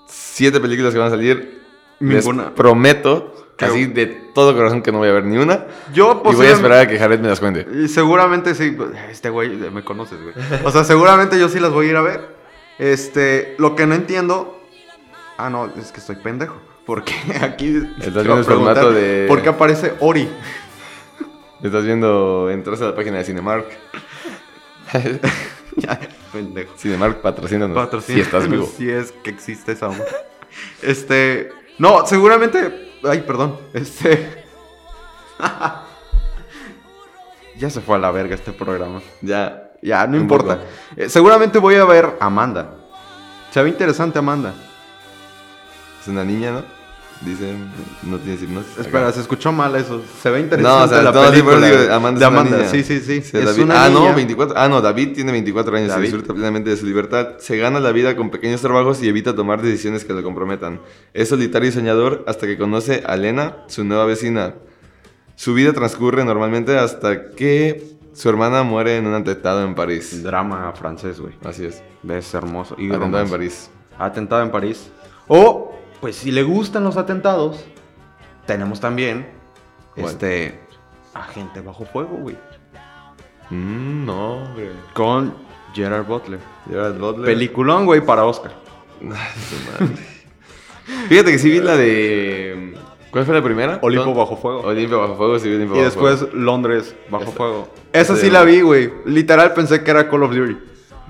siete películas que van a salir, les Ninguna. prometo, Que- así de todo corazón, que no voy a ver ni una. Yo Y voy a esperar a que Jared me las cuente. Y seguramente sí. Este güey, me conoces, güey. O sea, seguramente yo sí las voy a ir a ver. Este, lo que no entiendo. Ah, no, es que estoy pendejo. Porque aquí. te viendo el formato de- ¿Por qué aparece Ori? Estás viendo, entras a la página de Cinemark. Ya, pendejo. Cinemark, patrocínanos. Patrocina. Si estás vivo. Si es que existe esa onda. Este. No, seguramente. Ay, perdón. Este. ya se fue a la verga este programa. Ya. Ya, no importa. Eh, seguramente voy a ver Amanda. Se ve interesante Amanda. Es una niña, ¿no? Dicen, no tiene hipnosis. Espera, Acá. se escuchó mal eso. Se ve interesante No, o sea, la no, sí, película pero digo, Amanda de Amanda. niña. Sí, sí, sí. Sí, es David- una ah, niña. no, 24. Ah, no, David tiene 24 años David. y disfruta plenamente de su libertad. Se gana la vida con pequeños trabajos y evita tomar decisiones que lo comprometan. Es solitario y soñador hasta que conoce a Lena, su nueva vecina. Su vida transcurre normalmente hasta que su hermana muere en un atentado en París. Drama francés, güey. Así es. Es hermoso. Y Atentado en. París. Atentado en París. O, pues si le gustan los atentados, tenemos también este Agente Bajo Fuego, güey. Mm, no, hombre. Con Gerard Butler. Gerard Butler. Peliculón, güey, para Oscar. Madre. Fíjate que sí vi la de. ¿Cuál fue la primera? Olimpo Bajo Fuego. Olimpo bajo fuego, sí Olimpo Y bajo después fuego. Londres Bajo Fuego. Esa sí Sí. la vi, güey. Literal pensé que era Call of Duty.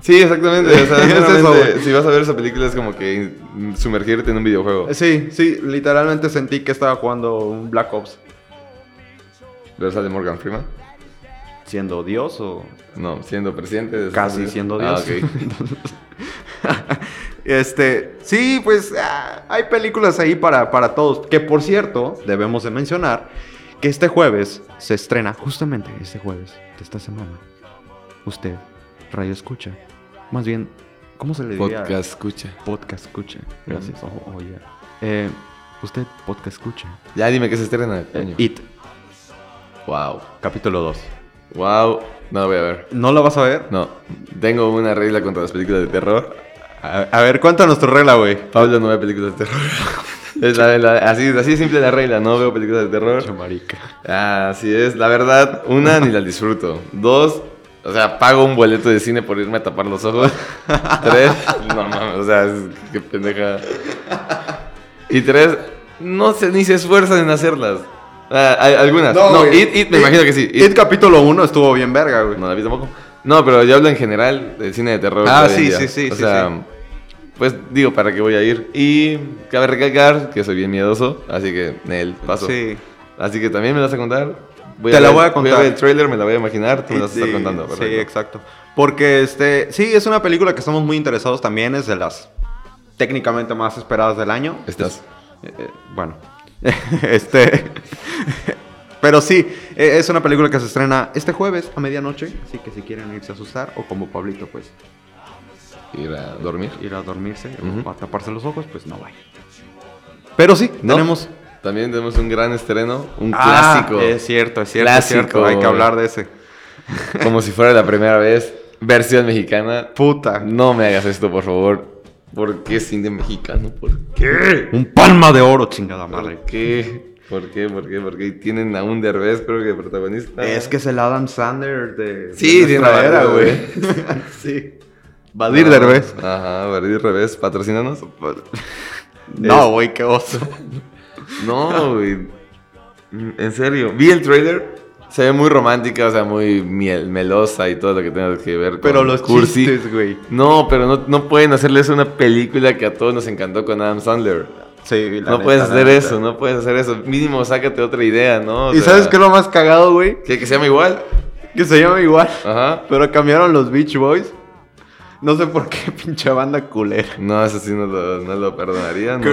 Sí, exactamente. O sea, Es si vas a ver esa película es como que sumergirte en un videojuego. Sí, sí, literalmente sentí que estaba jugando un Black Ops. Pero sale Morgan Freeman. Siendo Dios o No, siendo presidente. de casi siendo. Dios. Ah, ok. este, sí, pues ah, hay películas ahí para, para todos. Que por cierto, debemos de mencionar que este jueves se estrena, justamente este jueves de esta semana. Usted, radio escucha. Más bien, ¿cómo se le diría? Podcast escucha. Podcast escucha. Gracias. Oh, oh, yeah. Eh, usted, podcast escucha. Ya dime que se estrena. coño. It, Wow. capítulo 2. Wow. No la voy a ver. ¿No la vas a ver? No. Tengo una regla contra las películas de terror. A, a ver, cuéntanos tu regla, güey. Pablo no ve películas de terror. Es la- la- así, así de simple la regla, no veo películas de terror. marica. Así es, la verdad, una, ni las disfruto. Dos, o sea, pago un boleto de cine por irme a tapar los ojos. Tres, no mames, o sea, es, qué pendeja. Y tres, no se, ni se esfuerzan en hacerlas. Ah, hay algunas. No, güey. It, It, me imagino que sí. It, capítulo 1 estuvo bien verga, güey. No la vi tampoco. No, pero yo hablo en general del cine de terror. Ah, sí, sí, sí, O sí, sea, sí. pues digo, ¿para qué voy a ir? Y cabe recalcar que soy bien miedoso, así que, Nel, paso. Sí. Así que también me vas a contar. Voy Te la ver- voy a contar. Voy a ver el trailer, me la voy a imaginar, tú me la vas a estar Sí, contando. Sí, exacto. Porque este, sí, es una película que estamos muy interesados también, es de las técnicamente más esperadas del año. Estás. Eh, eh, bueno, este. Pero sí, eh, es una película que se estrena este jueves a medianoche. Así que si quieren irse a asustar, o como Pablito, pues Ir a dormir. ir a dormirse o a taparse los ojos, pues no vayan. Pero sí, ¿No? tenemos. También tenemos un gran estreno, un Ah, clásico. Es cierto, es cierto, es Clásico. cierto. Hay que hablar de ese. Como si fuera la primera vez. Versión mexicana. Puta. No me hagas esto, por favor. ¿Por qué cine mexicano? ¿Por qué? Un palma de oro, chingada madre. ¿Por qué? ¿Por qué? ¿Por qué? ¿Por qué? Tienen a un Derbez, creo que protagonista. Es que es el Adam Sandler de, Sí, de nuestra era, güey. sí. Badir Ah, Derbez. Ajá, Badir Derbez, patrocínanos. No, güey, qué oso. No, güey. En serio. Vi el trailer. Se ve muy romántica, o sea, muy miel, melosa y todo lo que tenga que ver con Pero los cursi. chistes, güey. No, pero no, no pueden hacerles una película que a todos nos encantó con Adam Sandler. Sí, la no neta, puedes hacer neta. eso, no puedes hacer eso. Mínimo sácate otra idea, ¿no? O ¿Y sea, sabes qué es lo más cagado, güey? ¿Que, que se llama igual? Que se llama igual. Ajá. Pero cambiaron los Beach Boys. No sé por qué, pinche banda culera. No, eso sí no lo, no lo perdonaría. no.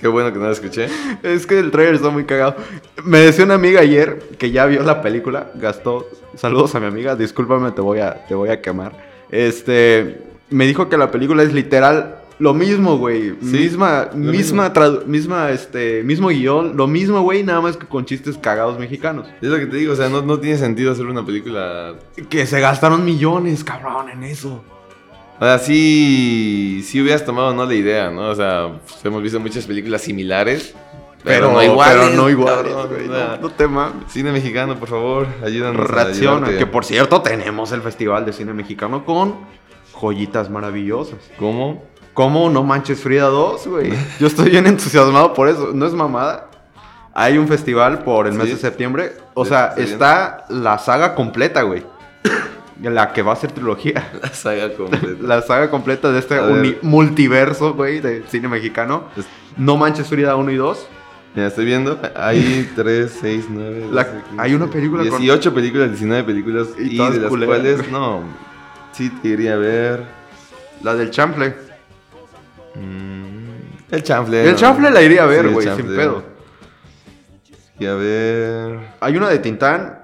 Qué bueno que no lo escuché. Es que el trailer está muy cagado. Me decía una amiga ayer que ya vio la película, gastó. Saludos a mi amiga, discúlpame, te voy a, te voy a quemar. Este. Me dijo que la película es literal lo mismo, güey. Sí, misma, misma, misma, este, mismo guion, lo mismo, güey, nada más que con chistes cagados mexicanos. Es lo que te digo, o sea, no, no tiene sentido hacer una película. Que se gastaron millones, cabrón, en eso. O sea, sí, sí hubieras tomado no la idea, ¿no? O sea, pues, hemos visto muchas películas similares, pero, no iguales. Pero no iguales, güey, no, no te mames. Cine mexicano, por favor, ayúdanos. a Reacciona, ayudarte. que por cierto tenemos el Festival de Cine Mexicano con joyitas maravillosas. ¿Cómo? ¿Cómo no manches Frida 2, güey? Yo estoy bien entusiasmado por eso. No es mamada. Hay un festival por el mes Sí. de septiembre. O Sí, sea, está bien. está la saga completa, güey. La que va a ser trilogía. La saga completa. La saga completa de este multiverso, güey, de cine mexicano. Es- No manches Frida 1 y 2. Mira, estoy viendo. Hay 3, 6, 9. La- hay una película con- 18 películas, 19 películas. Y Y, de las culeras. cuales, no. Sí, te iría a ver. La del chamfle. mm, el chanfle. El ¿no? chanfle la iría a ver, Sí, güey, sin chanfle. pedo. Y a ver. Hay una de Tintán,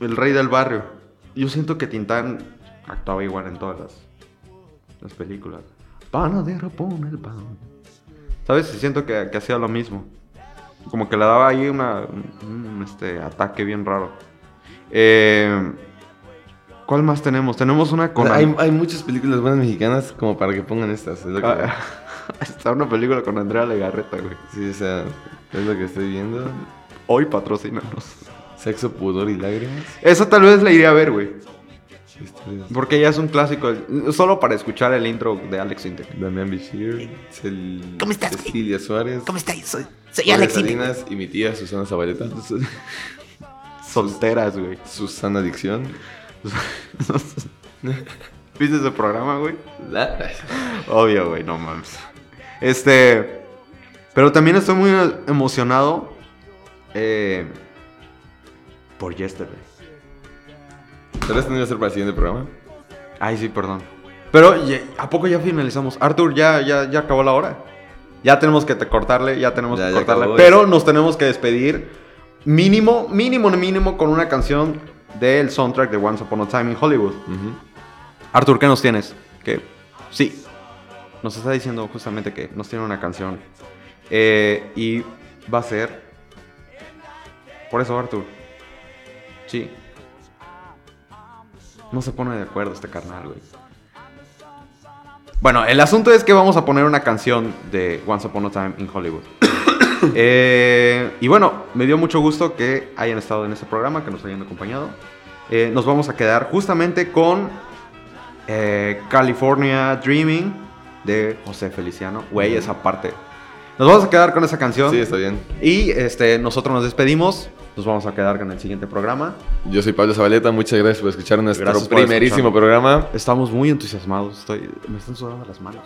el rey del barrio. Yo siento que Tintán actuaba igual en todas las, las películas. Panadero pone el pan. ¿Sabes? Siento que, que hacía lo mismo. Como que le daba ahí una, un, un, este, ataque bien raro. Eh, ¿Cuál más tenemos? Tenemos una con... Hay, hay muchas películas buenas mexicanas como para que pongan estas. Es lo que, Ah, Está una película con Andrea Legarreta, güey. sí, o sea, es lo que estoy viendo. Hoy patrocínanos. Sexo, pudor y lágrimas. Esa tal vez la iría a ver, güey. Porque ya es un clásico. Solo para escuchar el intro de Alex Intec. Damián Bichir, Cel- ¿Cómo estás, güey? Cecilia Suárez, ¿Cómo estáis? Soy, soy Alex Intec. Salinas y mi tía Susana Zabaleta. Solteras, güey. Susana Adicción. ¿Viste ese programa, güey? Obvio, güey, no mames. Este. Pero también estoy muy emocionado. eh, por Yesterday. Tal vez tendría que ser para el siguiente programa. Ay, sí, perdón. Pero, ¿a poco ya finalizamos? Arthur, ya, ya, ya acabó la hora. Ya tenemos que te- cortarle, ya tenemos Ya, que cortarle. acabó, pero nos tenemos que despedir. Mínimo, mínimo, mínimo con una canción del soundtrack de Once Upon a Time in Hollywood. Arthur, ¿qué nos tienes? Que sí, nos está diciendo justamente que nos tiene una canción. Eh, y va a ser. Por eso, Arthur. Sí. No se pone de acuerdo este carnal, güey. Bueno, el asunto es que vamos a poner una canción de Once Upon a Time in Hollywood. Eh, y bueno, me dio mucho gusto que hayan estado en este programa, que nos hayan acompañado. Eh, nos vamos a quedar justamente con eh, California Dreaming de José Feliciano. Güey, esa parte. Nos vamos a quedar con esa canción. Sí, está bien. Y este, nosotros nos despedimos. Nos vamos a quedar con el siguiente programa. Yo soy Pablo Zabaleta, muchas gracias por escuchar nuestro Gracias primerísimo programa. Estamos muy entusiasmados. Estoy, me están sudando las manos.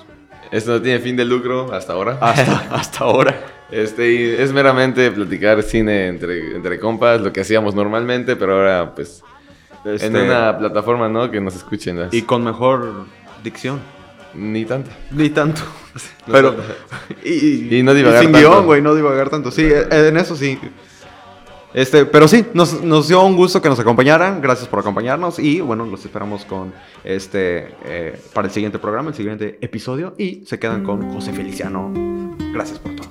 Esto no tiene fin de lucro hasta ahora. Hasta, hasta ahora. Este, y es meramente platicar cine entre, entre compas, lo que hacíamos normalmente, pero ahora pues Este, en una plataforma, ¿no? Que nos escuchen. las- Y con mejor dicción. Ni tanto. Ni tanto. No Pero. Y, Y no divagar sin tanto. guion, güey, no divagar tanto. Sí, en eso sí. Este, pero sí, nos, dio un gusto que nos acompañaran. Gracias por acompañarnos. Y bueno, los esperamos con este eh, para el siguiente programa, el siguiente episodio. Y se quedan con José Feliciano. Gracias por todo.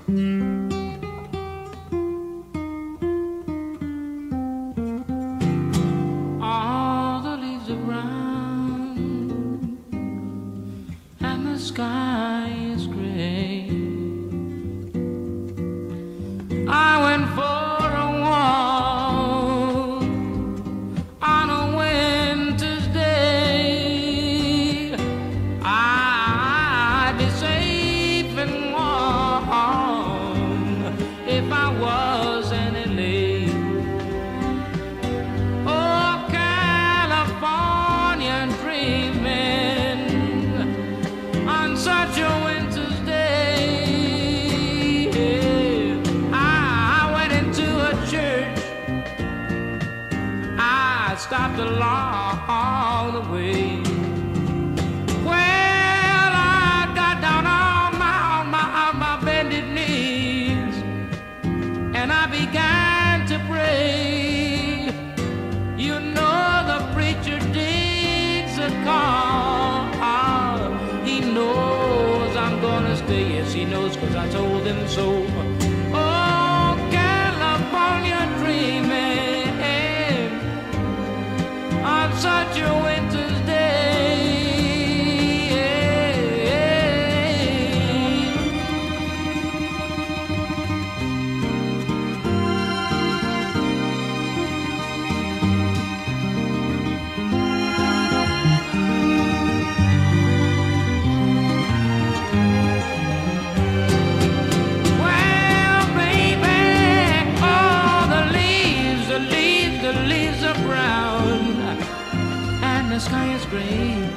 Sky cause I told him so. Green.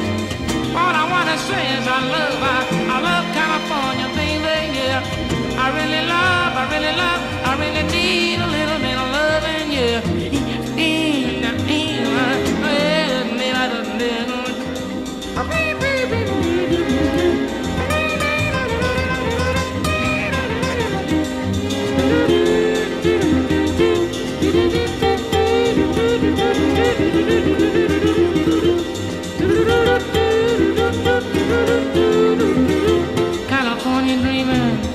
All I wanna say is I love, I, I love California, baby, yeah. I really love, I really love, I really need a little bit of loving, yeah. Baby, California dreaming.